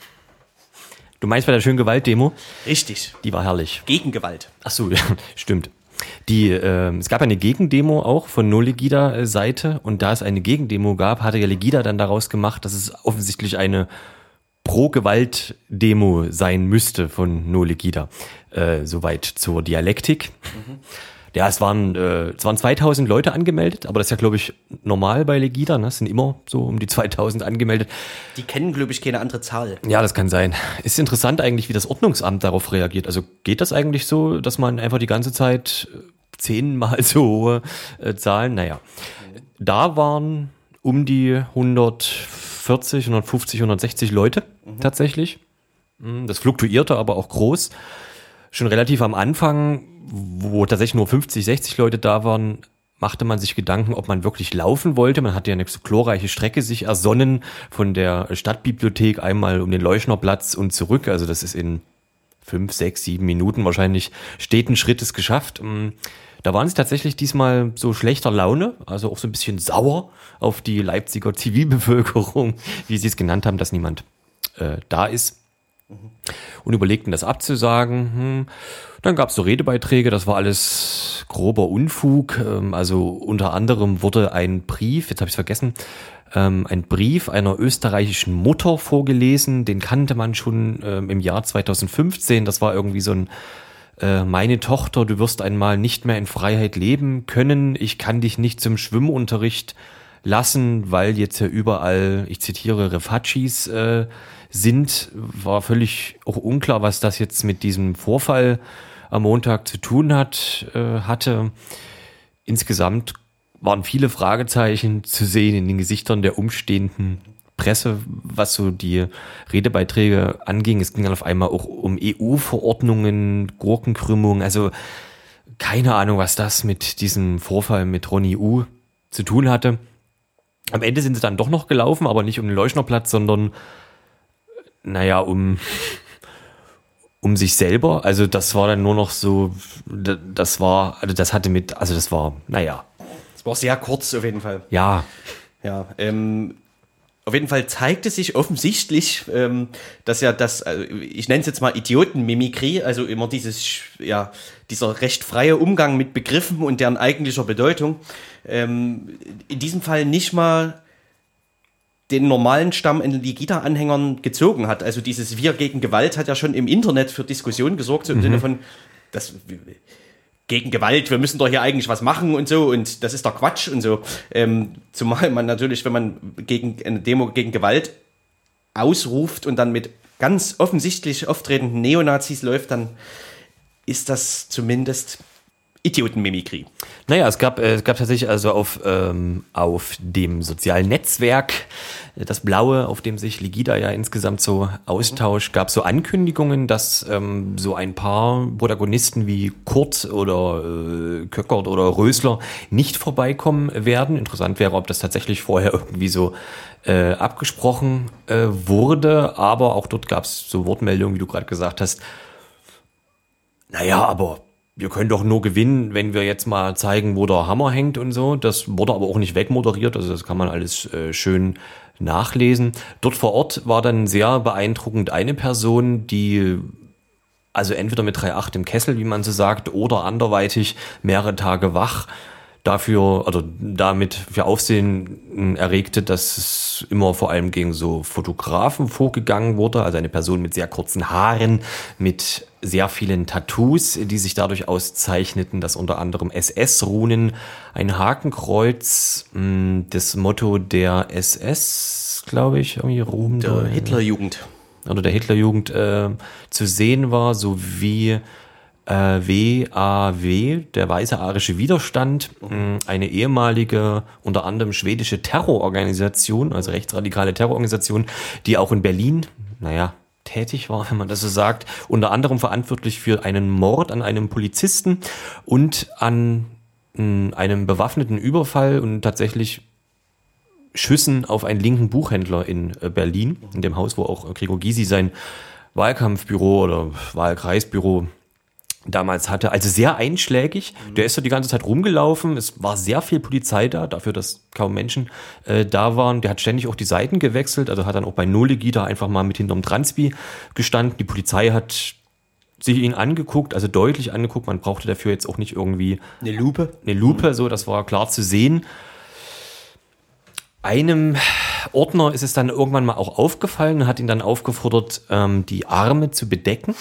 Du meinst bei der schönen Gewaltdemo? Richtig. Die war herrlich. Gegen Gewalt. Ach so, ja, stimmt. Die, ähm, es gab eine Gegendemo auch von No Legida Seite und da es eine Gegendemo gab, hatte ja Legida dann daraus gemacht, dass es offensichtlich eine Pro-Gewalt-Demo sein müsste von No Legida. Äh, soweit zur Dialektik. Ja, es waren, äh, es waren 2000 Leute angemeldet, aber das ist ja, glaube ich, normal bei Legida. Ne? Es sind immer so um die 2000 angemeldet. Die kennen, glaube ich, keine andere Zahl. Ja, das kann sein. Ist interessant eigentlich, wie das Ordnungsamt darauf reagiert. Also geht das eigentlich so, dass man einfach die ganze Zeit äh, zehnmal so hohe äh, Zahlen, naja. Da waren um die 140, 150, 160 Leute tatsächlich. Mm, Das fluktuierte aber auch groß. Schon relativ am Anfang, wo tatsächlich nur 50, 60 Leute da waren, machte man sich Gedanken, ob man wirklich laufen wollte. Man hatte ja eine so glorreiche Strecke sich ersonnen von der Stadtbibliothek einmal um den Leuchnerplatz und zurück. Also das ist in fünf, sechs, sieben Minuten wahrscheinlich steten Schrittes geschafft. Mm, Da waren sie tatsächlich diesmal so schlechter Laune, also auch so ein bisschen sauer auf die Leipziger Zivilbevölkerung, wie sie es genannt haben, dass niemand äh, da ist und überlegten das abzusagen. Hm. Dann gab es so Redebeiträge, das war alles grober Unfug. Ähm, Also unter anderem wurde ein Brief, jetzt habe ich es vergessen, ähm, ein Brief einer österreichischen Mutter vorgelesen. Den kannte man schon ähm, im Jahr 2015. Das war irgendwie so ein äh, meine Tochter, du wirst einmal nicht mehr in Freiheit leben können, ich kann dich nicht zum Schwimmunterricht lassen, weil jetzt ja überall, ich zitiere, Refachis äh, sind, war völlig auch unklar, was das jetzt mit diesem Vorfall am Montag zu tun hat, äh, hatte. Insgesamt waren viele Fragezeichen zu sehen in den Gesichtern der umstehenden Presse, was so die Redebeiträge anging. Es ging dann auf einmal auch um EU-Verordnungen, Gurkenkrümmung, also keine Ahnung, was das mit diesem Vorfall mit Ronny U zu tun hatte. Am Ende sind sie dann doch noch gelaufen, aber nicht um den Leuchnerplatz, sondern naja, um, um sich selber. Also das war dann nur noch so, das war, also das hatte mit, also das war, naja, Es war sehr kurz auf jeden Fall. ja, Ja, ähm, auf jeden Fall zeigte sich offensichtlich, ähm, dass ja das, also ich nenne es jetzt mal Idiotenmimikrie, also immer dieses, ja, dieser recht freie Umgang mit Begriffen und deren eigentlicher Bedeutung, ähm, in diesem Fall nicht mal den normalen Stamm in Ligita-Anhängern gezogen hat. Also dieses Wir gegen Gewalt hat ja schon im Internet für Diskussionen gesorgt, so im Sinne von, das gegen Gewalt, wir müssen doch hier eigentlich was machen und so und das ist doch Quatsch und so. Ähm, zumal man natürlich, wenn man gegen eine Demo gegen Gewalt ausruft und dann mit ganz offensichtlich auftretenden Neonazis läuft, dann ist das zumindest Idiotenmimikrie. Naja, es gab, äh, es gab tatsächlich also auf, ähm, auf dem sozialen Netzwerk, äh, das Blaue, auf dem sich Ligida ja insgesamt so austauscht, gab so Ankündigungen, dass ähm, so ein paar Protagonisten wie Kurt oder äh, Köckert oder Rösler nicht vorbeikommen werden. Interessant wäre, ob das tatsächlich vorher irgendwie so äh, abgesprochen äh, wurde, aber auch dort gab es so Wortmeldungen, wie du gerade gesagt hast, naja, aber wir können doch nur gewinnen, wenn wir jetzt mal zeigen, wo der Hammer hängt und so. Das wurde aber auch nicht wegmoderiert, also das kann man alles äh, schön nachlesen. Dort vor Ort war dann sehr beeindruckend eine Person, die also entweder mit 3,8 im Kessel, wie man so sagt, oder anderweitig mehrere Tage wach dafür, also damit für Aufsehen erregte, dass es immer vor allem gegen so Fotografen vorgegangen wurde, also eine Person mit sehr kurzen Haaren, mit sehr vielen Tattoos, die sich dadurch auszeichneten, dass unter anderem SS-Runen, ein Hakenkreuz, mh, das Motto der SS, glaube ich, irgendwie Ruhm Der Hitlerjugend. oder der Hitlerjugend äh, zu sehen war, sowie WAW, der Weiße Arische Widerstand, mh, eine ehemalige, unter anderem schwedische Terrororganisation, also rechtsradikale Terrororganisation, die auch in Berlin, naja, tätig war, wenn man das so sagt, unter anderem verantwortlich für einen Mord an einem Polizisten und an mh, einem bewaffneten Überfall und tatsächlich Schüssen auf einen linken Buchhändler in äh, Berlin, in dem Haus, wo auch äh, Gregor Gysi sein Wahlkampfbüro oder Wahlkreisbüro damals hatte. Also sehr einschlägig. Der ist so die ganze Zeit rumgelaufen. Es war sehr viel Polizei da, dafür, dass kaum Menschen äh, da waren. Der hat ständig auch die Seiten gewechselt, also hat dann auch bei Nolegida einfach mal mit hinterm Transpi gestanden. Die Polizei hat sich ihn angeguckt, also deutlich angeguckt. Man brauchte dafür jetzt auch nicht irgendwie Eine Lupe. eine Lupe, so, das war klar zu sehen. Einem Ordner ist es dann irgendwann mal auch aufgefallen, hat ihn dann aufgefordert, ähm, die Arme zu bedecken.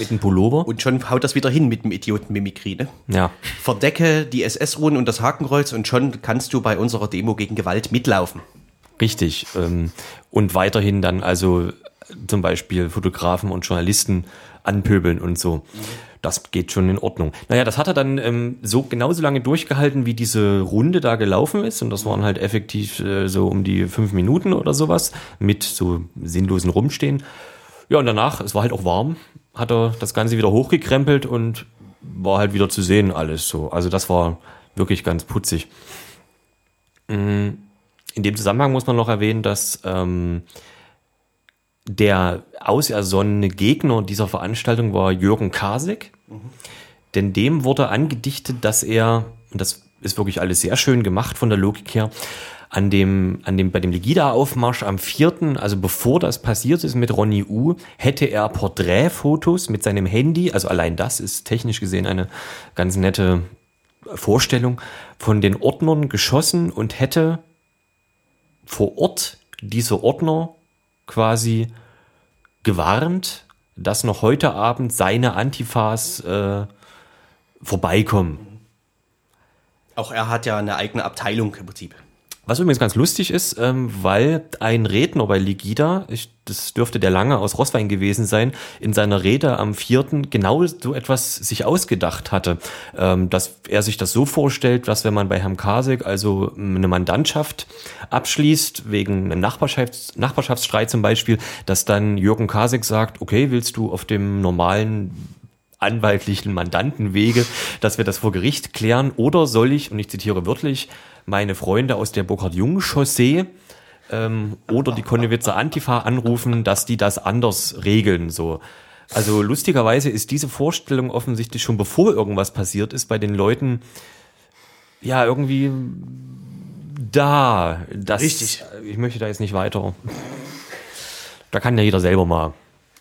Mit einem Pullover. Und schon haut das wieder hin mit dem Idiotenmimikrie, ne? Ja. Verdecke die SS-Runen und das Hakenkreuz und schon kannst du bei unserer Demo gegen Gewalt mitlaufen. Richtig. Ähm, und weiterhin dann also zum Beispiel Fotografen und Journalisten anpöbeln und so. Das geht schon in Ordnung. Naja, das hat er dann ähm, so genauso lange durchgehalten, wie diese Runde da gelaufen ist. Und das waren halt effektiv äh, so um die fünf Minuten oder sowas mit so sinnlosen Rumstehen. Ja, und danach, es war halt auch warm, hat er das Ganze wieder hochgekrempelt und war halt wieder zu sehen alles so. Also das war wirklich ganz putzig. Mm, In dem Zusammenhang muss man noch erwähnen, dass ähm, der ausersonnene Gegner dieser Veranstaltung war Jürgen Kasek. Denn dem wurde angedichtet, dass er, und das ist wirklich alles sehr schön gemacht von der Logik her, an dem, an dem, bei dem Legida-Aufmarsch am 4., also bevor das passiert ist mit Ronny U, hätte er Porträtfotos mit seinem Handy, also allein das ist technisch gesehen eine ganz nette Vorstellung, von den Ordnern geschossen und hätte vor Ort diese Ordner quasi gewarnt, dass noch heute Abend seine Antifas äh, vorbeikommen. Auch er hat ja eine eigene Abteilung im Prinzip. Was übrigens ganz lustig ist, ähm, weil ein Redner bei Ligida, ich, das dürfte der Lange aus Rosswein gewesen sein, in seiner Rede am vierten genau so etwas sich ausgedacht hatte, ähm, dass er sich das so vorstellt, dass wenn man bei Herrn Kasek also ähm, eine Mandantschaft abschließt, wegen einem Nachbarschafts Nachbarschaftsstreit zum Beispiel, dass dann Jürgen Kasek sagt, okay, willst du auf dem normalen anwaltlichen Mandantenwege, dass wir das vor Gericht klären, oder soll ich, und ich zitiere wörtlich, meine Freunde aus der Burkhard-Jung-Chaussee ähm, oder die Konnewitzer Antifa anrufen, dass die das anders regeln. So. Also lustigerweise ist diese Vorstellung offensichtlich schon bevor irgendwas passiert ist bei den Leuten ja irgendwie da. Das, Richtig. Ich möchte da jetzt nicht weiter. Da kann ja jeder selber mal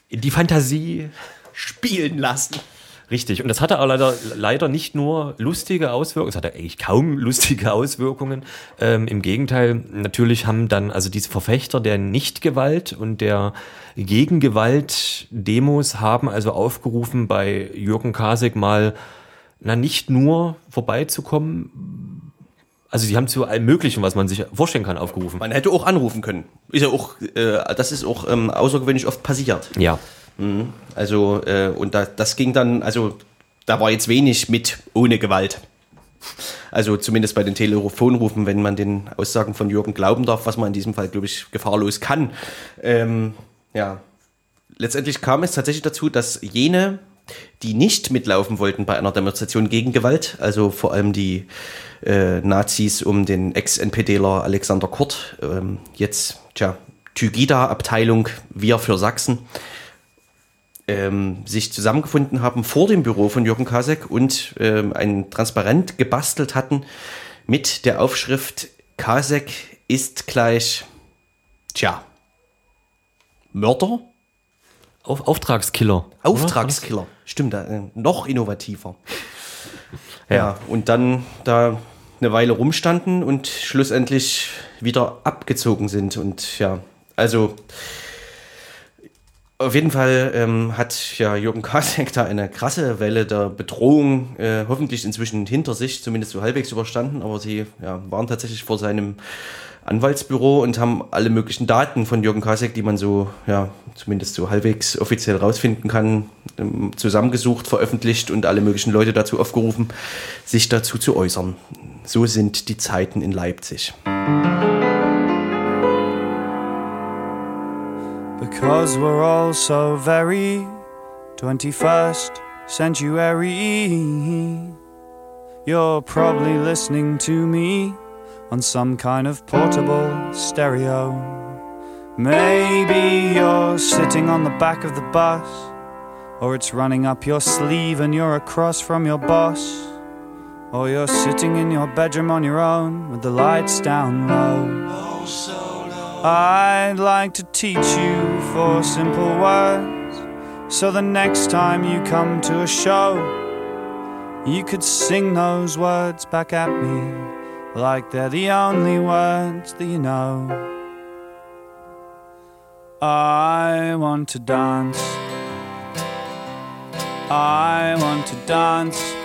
in die Fantasie Spielen lassen. Richtig. Und das hatte aber leider, leider nicht nur lustige Auswirkungen, es hatte eigentlich kaum lustige Auswirkungen. Ähm, Im Gegenteil, natürlich haben dann also diese Verfechter der Nichtgewalt und der Gegengewalt-Demos haben also aufgerufen, bei Jürgen Kasek mal, na, nicht nur vorbeizukommen, also sie haben zu allem Möglichen, was man sich vorstellen kann, aufgerufen. Man hätte auch anrufen können. Ist ja auch, äh, das ist auch ähm, außergewöhnlich oft passiert. Ja. Mhm. Also, äh, und da, das ging dann, also da war jetzt wenig mit ohne Gewalt. Also zumindest bei den Telefonrufen, wenn man den Aussagen von Jürgen glauben darf, was man in diesem Fall, glaube ich, gefahrlos kann. Ähm, ja, letztendlich kam es tatsächlich dazu, dass jene, die nicht mitlaufen wollten bei einer Demonstration gegen Gewalt, also vor allem die äh, Nazis um den Ex-NPDler Alexander Kurt, ähm, jetzt, tja, Tygida-Abteilung Wir für Sachsen, ähm, sich zusammengefunden haben vor dem Büro von Jürgen Kasek und ähm, ein Transparent gebastelt hatten mit der Aufschrift Kasek ist gleich, tja, Mörder? Auf, Auftragskiller. Auftragskiller. Stimmt, äh, noch innovativer. Ja. und dann da eine Weile rumstanden und schlussendlich wieder abgezogen sind. Und ja, also auf jeden Fall ähm, hat ja Jürgen Kasek da eine krasse Welle der Bedrohung äh, hoffentlich inzwischen hinter sich, zumindest so halbwegs überstanden, aber sie ja, waren tatsächlich vor seinem Anwaltsbüro und haben alle möglichen Daten von Jürgen Kasek, die man so, ja, zumindest so halbwegs offiziell rausfinden kann, ähm, zusammengesucht, veröffentlicht und alle möglichen Leute dazu aufgerufen, sich dazu zu äußern. So sind die Zeiten in Leipzig. Because we're all so very 21st century. You're probably listening to me on some kind of portable stereo. Maybe you're sitting on the back of the bus, or it's running up your sleeve and you're across from your boss. Or you're sitting in your bedroom on your own with the lights down low. Oh, I'd like to teach you four simple words so the next time you come to a show, you could sing those words back at me like they're the only words that you know. I want to dance. I want to dance.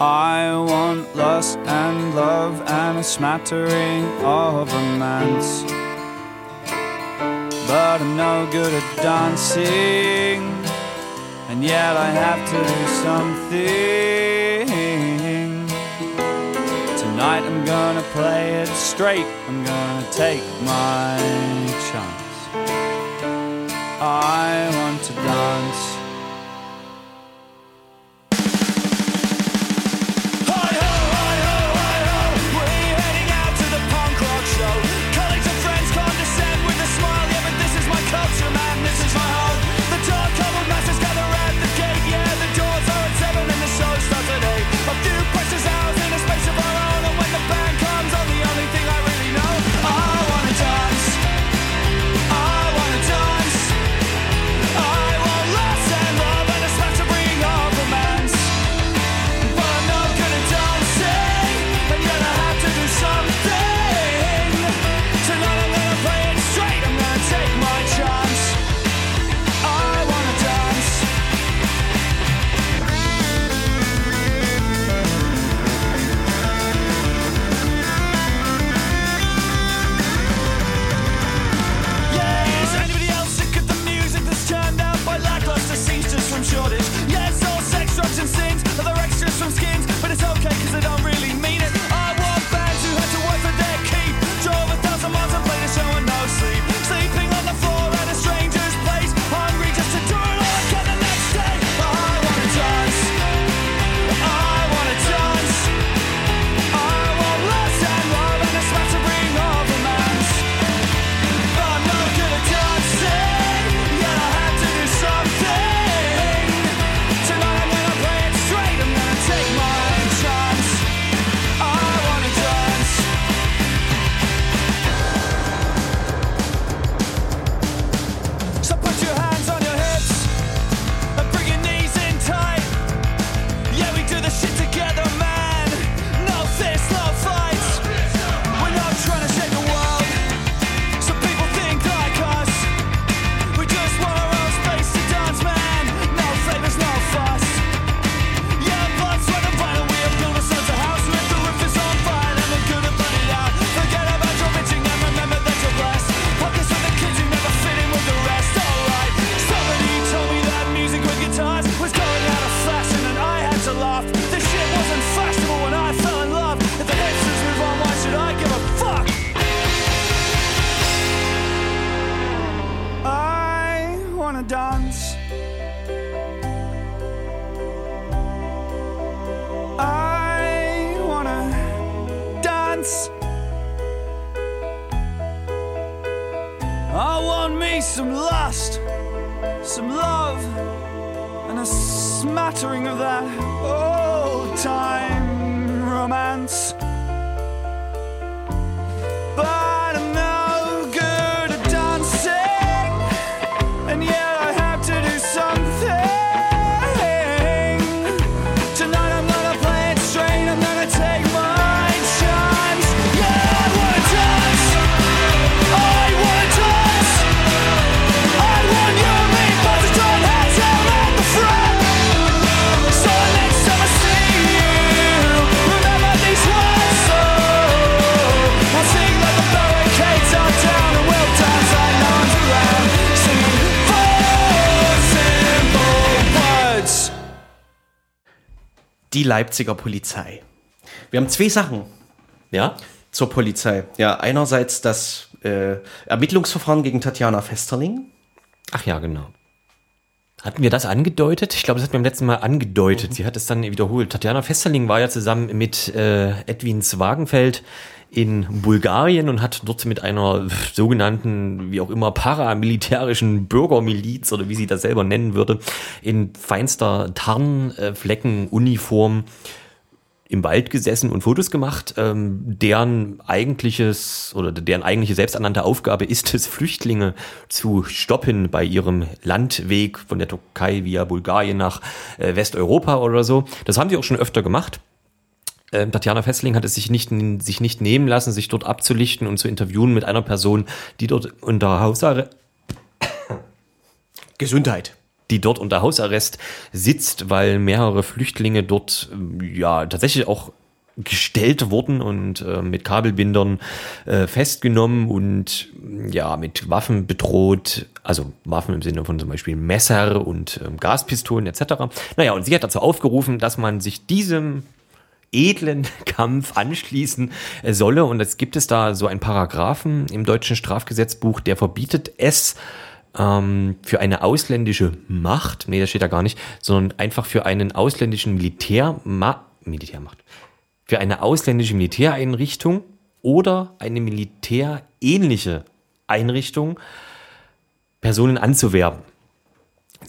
I want lust and love and a smattering of romance. But I'm no good at dancing, and yet I have to do something. Tonight I'm gonna play it straight, I'm gonna take my chance. I want to dance. Die Leipziger Polizei. Wir haben zwei Sachen Ja? zur Polizei. Ja, einerseits das äh, Ermittlungsverfahren gegen Tatjana Festerling. Ach ja, genau. Hatten wir das angedeutet? Ich glaube, das hat mir beim letzten Mal angedeutet. Sie hat es dann wiederholt. Tatjana Festerling war ja zusammen mit äh, Edwin Swagenfeld in Bulgarien und hat dort mit einer sogenannten, wie auch immer, paramilitärischen Bürgermiliz oder wie sie das selber nennen würde, in feinster Tarnfleckenuniform im Wald gesessen und Fotos gemacht, ähm, deren eigentliches oder deren eigentliche selbsternannte Aufgabe ist es, Flüchtlinge zu stoppen bei ihrem Landweg von der Türkei via Bulgarien nach äh, Westeuropa oder so. Das haben sie auch schon öfter gemacht. Ähm, Tatjana Fessling hat es sich nicht, sich nicht nehmen lassen, sich dort abzulichten und zu interviewen mit einer Person, die dort unter Hausarrest Gesundheit. die dort unter Hausarrest sitzt, weil mehrere Flüchtlinge dort ähm, ja tatsächlich auch gestellt wurden und äh, mit Kabelbindern äh, festgenommen und ja mit Waffen bedroht, also Waffen im Sinne von zum Beispiel Messer und ähm, Gaspistolen etc. Naja, und sie hat dazu aufgerufen, dass man sich diesem edlen Kampf anschließen äh, solle. Und jetzt gibt es da so einen Paragraphen im deutschen Strafgesetzbuch, der verbietet es, ähm, für eine ausländische Macht, nee, das steht da gar nicht, sondern einfach für einen ausländischen Militärma Militärmacht, für eine ausländische Militäreinrichtung oder eine militärähnliche Einrichtung Personen anzuwerben.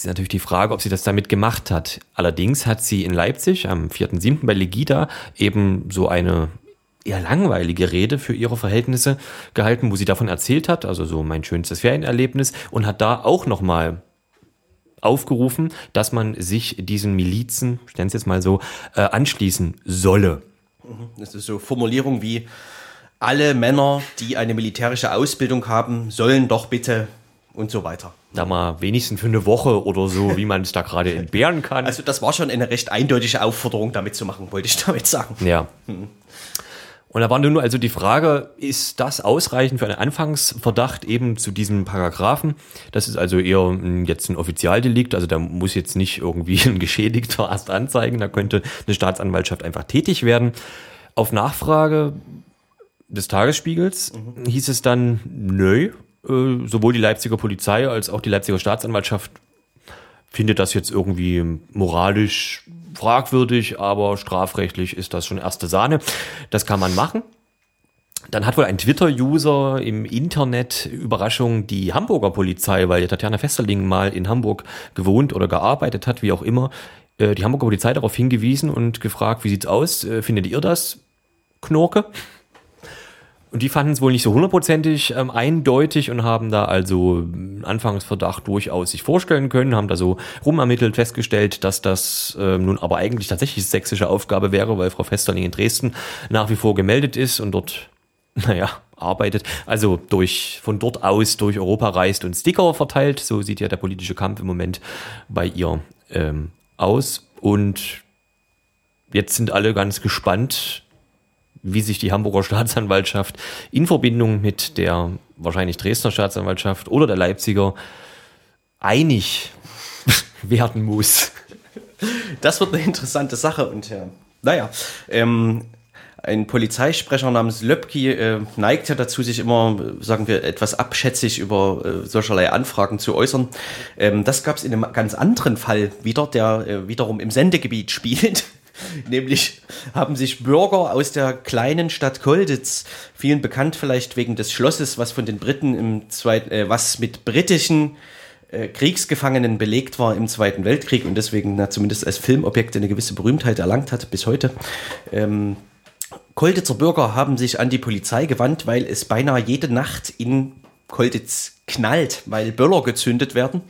Ist natürlich die Frage, ob sie das damit gemacht hat. Allerdings hat sie in Leipzig am 4.7. bei Legida eben so eine eher langweilige Rede für ihre Verhältnisse gehalten, wo sie davon erzählt hat, also so mein schönstes Ferienerlebnis, und hat da auch nochmal aufgerufen, dass man sich diesen Milizen, ich nenne es jetzt mal so, äh, anschließen solle. Das ist so Formulierung wie alle Männer, die eine militärische Ausbildung haben, sollen doch bitte und so weiter. Da mal wenigstens für eine Woche oder so, wie man es da gerade entbehren kann. Also das war schon eine recht eindeutige Aufforderung, damit zu machen, wollte ich damit sagen. Ja. Und da war nun also die Frage, ist das ausreichend für einen Anfangsverdacht eben zu diesem Paragraphen? Das ist also eher jetzt ein Offizialdelikt, also da muss jetzt nicht irgendwie ein Geschädigter erst anzeigen, da könnte eine Staatsanwaltschaft einfach tätig werden. Auf Nachfrage des Tagesspiegels hieß es dann, nö, äh, sowohl die Leipziger Polizei als auch die Leipziger Staatsanwaltschaft findet das jetzt irgendwie moralisch fragwürdig, aber strafrechtlich ist das schon erste Sahne. Das kann man machen. Dann hat wohl ein Twitter-User im Internet Überraschung die Hamburger Polizei, weil ja Tatjana Festerling mal in Hamburg gewohnt oder gearbeitet hat, wie auch immer, äh, die Hamburger Polizei darauf hingewiesen und gefragt, wie sieht's aus? Äh, Findet ihr das, Knorke? Und die fanden es wohl nicht so hundertprozentig ähm, eindeutig und haben da also einen Anfangsverdacht durchaus sich vorstellen können, haben da so rumermittelt, festgestellt, dass das ähm, nun aber eigentlich tatsächlich sächsische Aufgabe wäre, weil Frau Festerling in Dresden nach wie vor gemeldet ist und dort, naja, arbeitet, also durch, von dort aus durch Europa reist und Sticker verteilt. So sieht ja der politische Kampf im Moment bei ihr ähm, aus. Und jetzt sind alle ganz gespannt, wie sich die Hamburger Staatsanwaltschaft in Verbindung mit der wahrscheinlich Dresdner Staatsanwaltschaft oder der Leipziger einig werden muss. Das wird eine interessante Sache und ja, naja, ähm, ein Polizeisprecher namens Löbki äh, neigt ja dazu, sich immer, äh, sagen wir, etwas abschätzig über äh, solcherlei Anfragen zu äußern. Ähm, das gab es in einem ganz anderen Fall wieder, der äh, wiederum im Sendegebiet spielt. Nämlich haben sich Bürger aus der kleinen Stadt Kolditz, vielen bekannt vielleicht wegen des Schlosses, was von den Briten im zweiten, äh, was mit britischen äh, Kriegsgefangenen belegt war im Zweiten Weltkrieg und deswegen na, zumindest als Filmobjekt eine gewisse Berühmtheit erlangt hat bis heute. Ähm, Kolditzer Bürger haben sich an die Polizei gewandt, weil es beinahe jede Nacht in Kolditz knallt, weil Böller gezündet werden.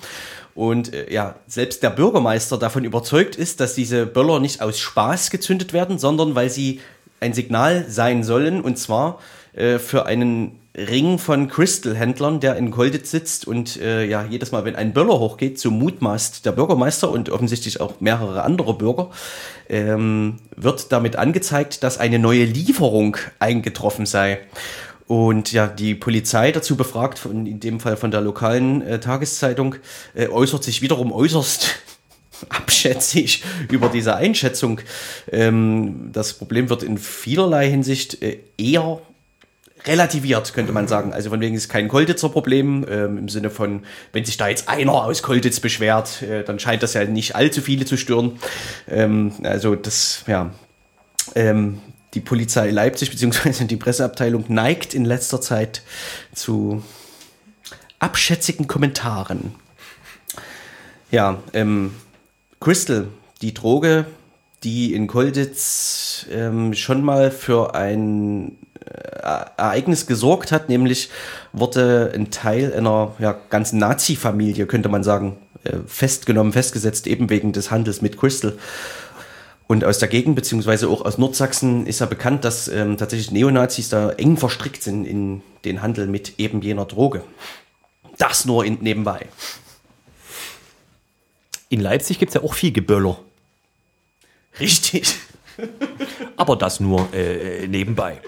Und äh, ja, selbst der Bürgermeister davon überzeugt ist, dass diese Böller nicht aus Spaß gezündet werden, sondern weil sie ein Signal sein sollen, und zwar äh, für einen Ring von Crystal-Händlern, der in Kolditz sitzt und äh, ja, jedes Mal, wenn ein Böller hochgeht, so mutmaßt der Bürgermeister und offensichtlich auch mehrere andere Bürger, ähm, wird damit angezeigt, dass eine neue Lieferung eingetroffen sei. Und ja, die Polizei dazu befragt, von, in dem Fall von der lokalen äh, Tageszeitung, äh, äußert sich wiederum äußerst abschätzig über diese Einschätzung. Ähm, das Problem wird in vielerlei Hinsicht äh, eher relativiert, könnte man sagen. Also von wegen ist kein Kolditzer Problem, ähm, im Sinne von, wenn sich da jetzt einer aus Kolditz beschwert, äh, dann scheint das ja nicht allzu viele zu stören. Ähm, also das, ja, ähm, die Polizei Leipzig beziehungsweise die Presseabteilung neigt in letzter Zeit zu abschätzigen Kommentaren. Ja, ähm, Crystal, die Droge, die in Kolditz ähm, schon mal für ein äh, Ereignis gesorgt hat, nämlich wurde ein Teil einer ja, ganzen Nazi-Familie, könnte man sagen, äh, festgenommen, festgesetzt, eben wegen des Handels mit Crystal. Und aus der Gegend, beziehungsweise auch aus Nordsachsen, ist ja bekannt, dass ähm, tatsächlich Neonazis da eng verstrickt sind in den Handel mit eben jener Droge. Das nur in, nebenbei. In Leipzig gibt es ja auch viel Geböller. Richtig. Aber das nur äh, nebenbei.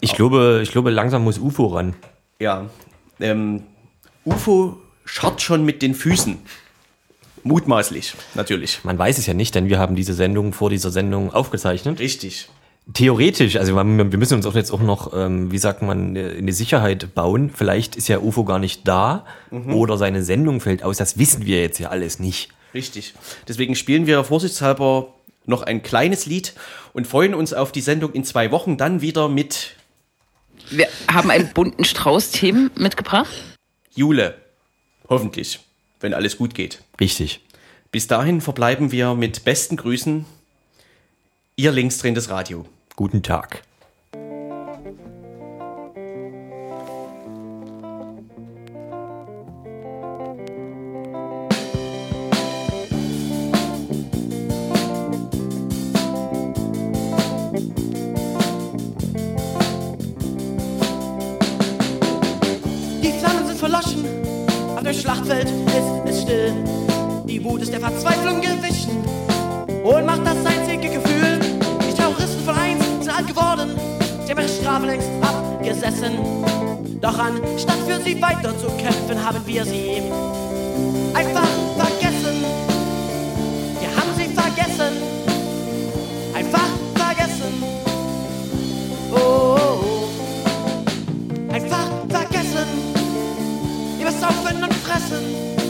Ich glaube, ich glaube, langsam muss UFO ran. Ja. Ähm, UFO scharrt schon mit den Füßen. Mutmaßlich, natürlich. Man weiß es ja nicht, denn wir haben diese Sendung vor dieser Sendung aufgezeichnet. Richtig. Theoretisch, also wir müssen uns auch jetzt auch noch, ähm, wie sagt man, in die Sicherheit bauen. Vielleicht ist ja UFO gar nicht da Mhm. oder seine Sendung fällt aus. Das wissen wir jetzt ja alles nicht. Richtig. Deswegen spielen wir vorsichtshalber noch ein kleines Lied und freuen uns auf die Sendung in zwei Wochen dann wieder mit Wir haben einen bunten Strauß Themen mitgebracht. Jule. Hoffentlich, wenn alles gut geht. Richtig. Bis dahin verbleiben wir mit besten Grüßen. Ihr linksdrehendes Radio. Guten Tag. Der Verzweiflung gewichen und macht das einzige Gefühl. Die Terroristen von einst sind alt geworden, sie haben ihre Strafe längst abgesessen. Doch anstatt für sie weiter zu kämpfen, haben wir sie einfach vergessen. Wir haben sie vergessen, einfach vergessen. Oh, oh, oh. einfach vergessen. Lieber saufen und fressen.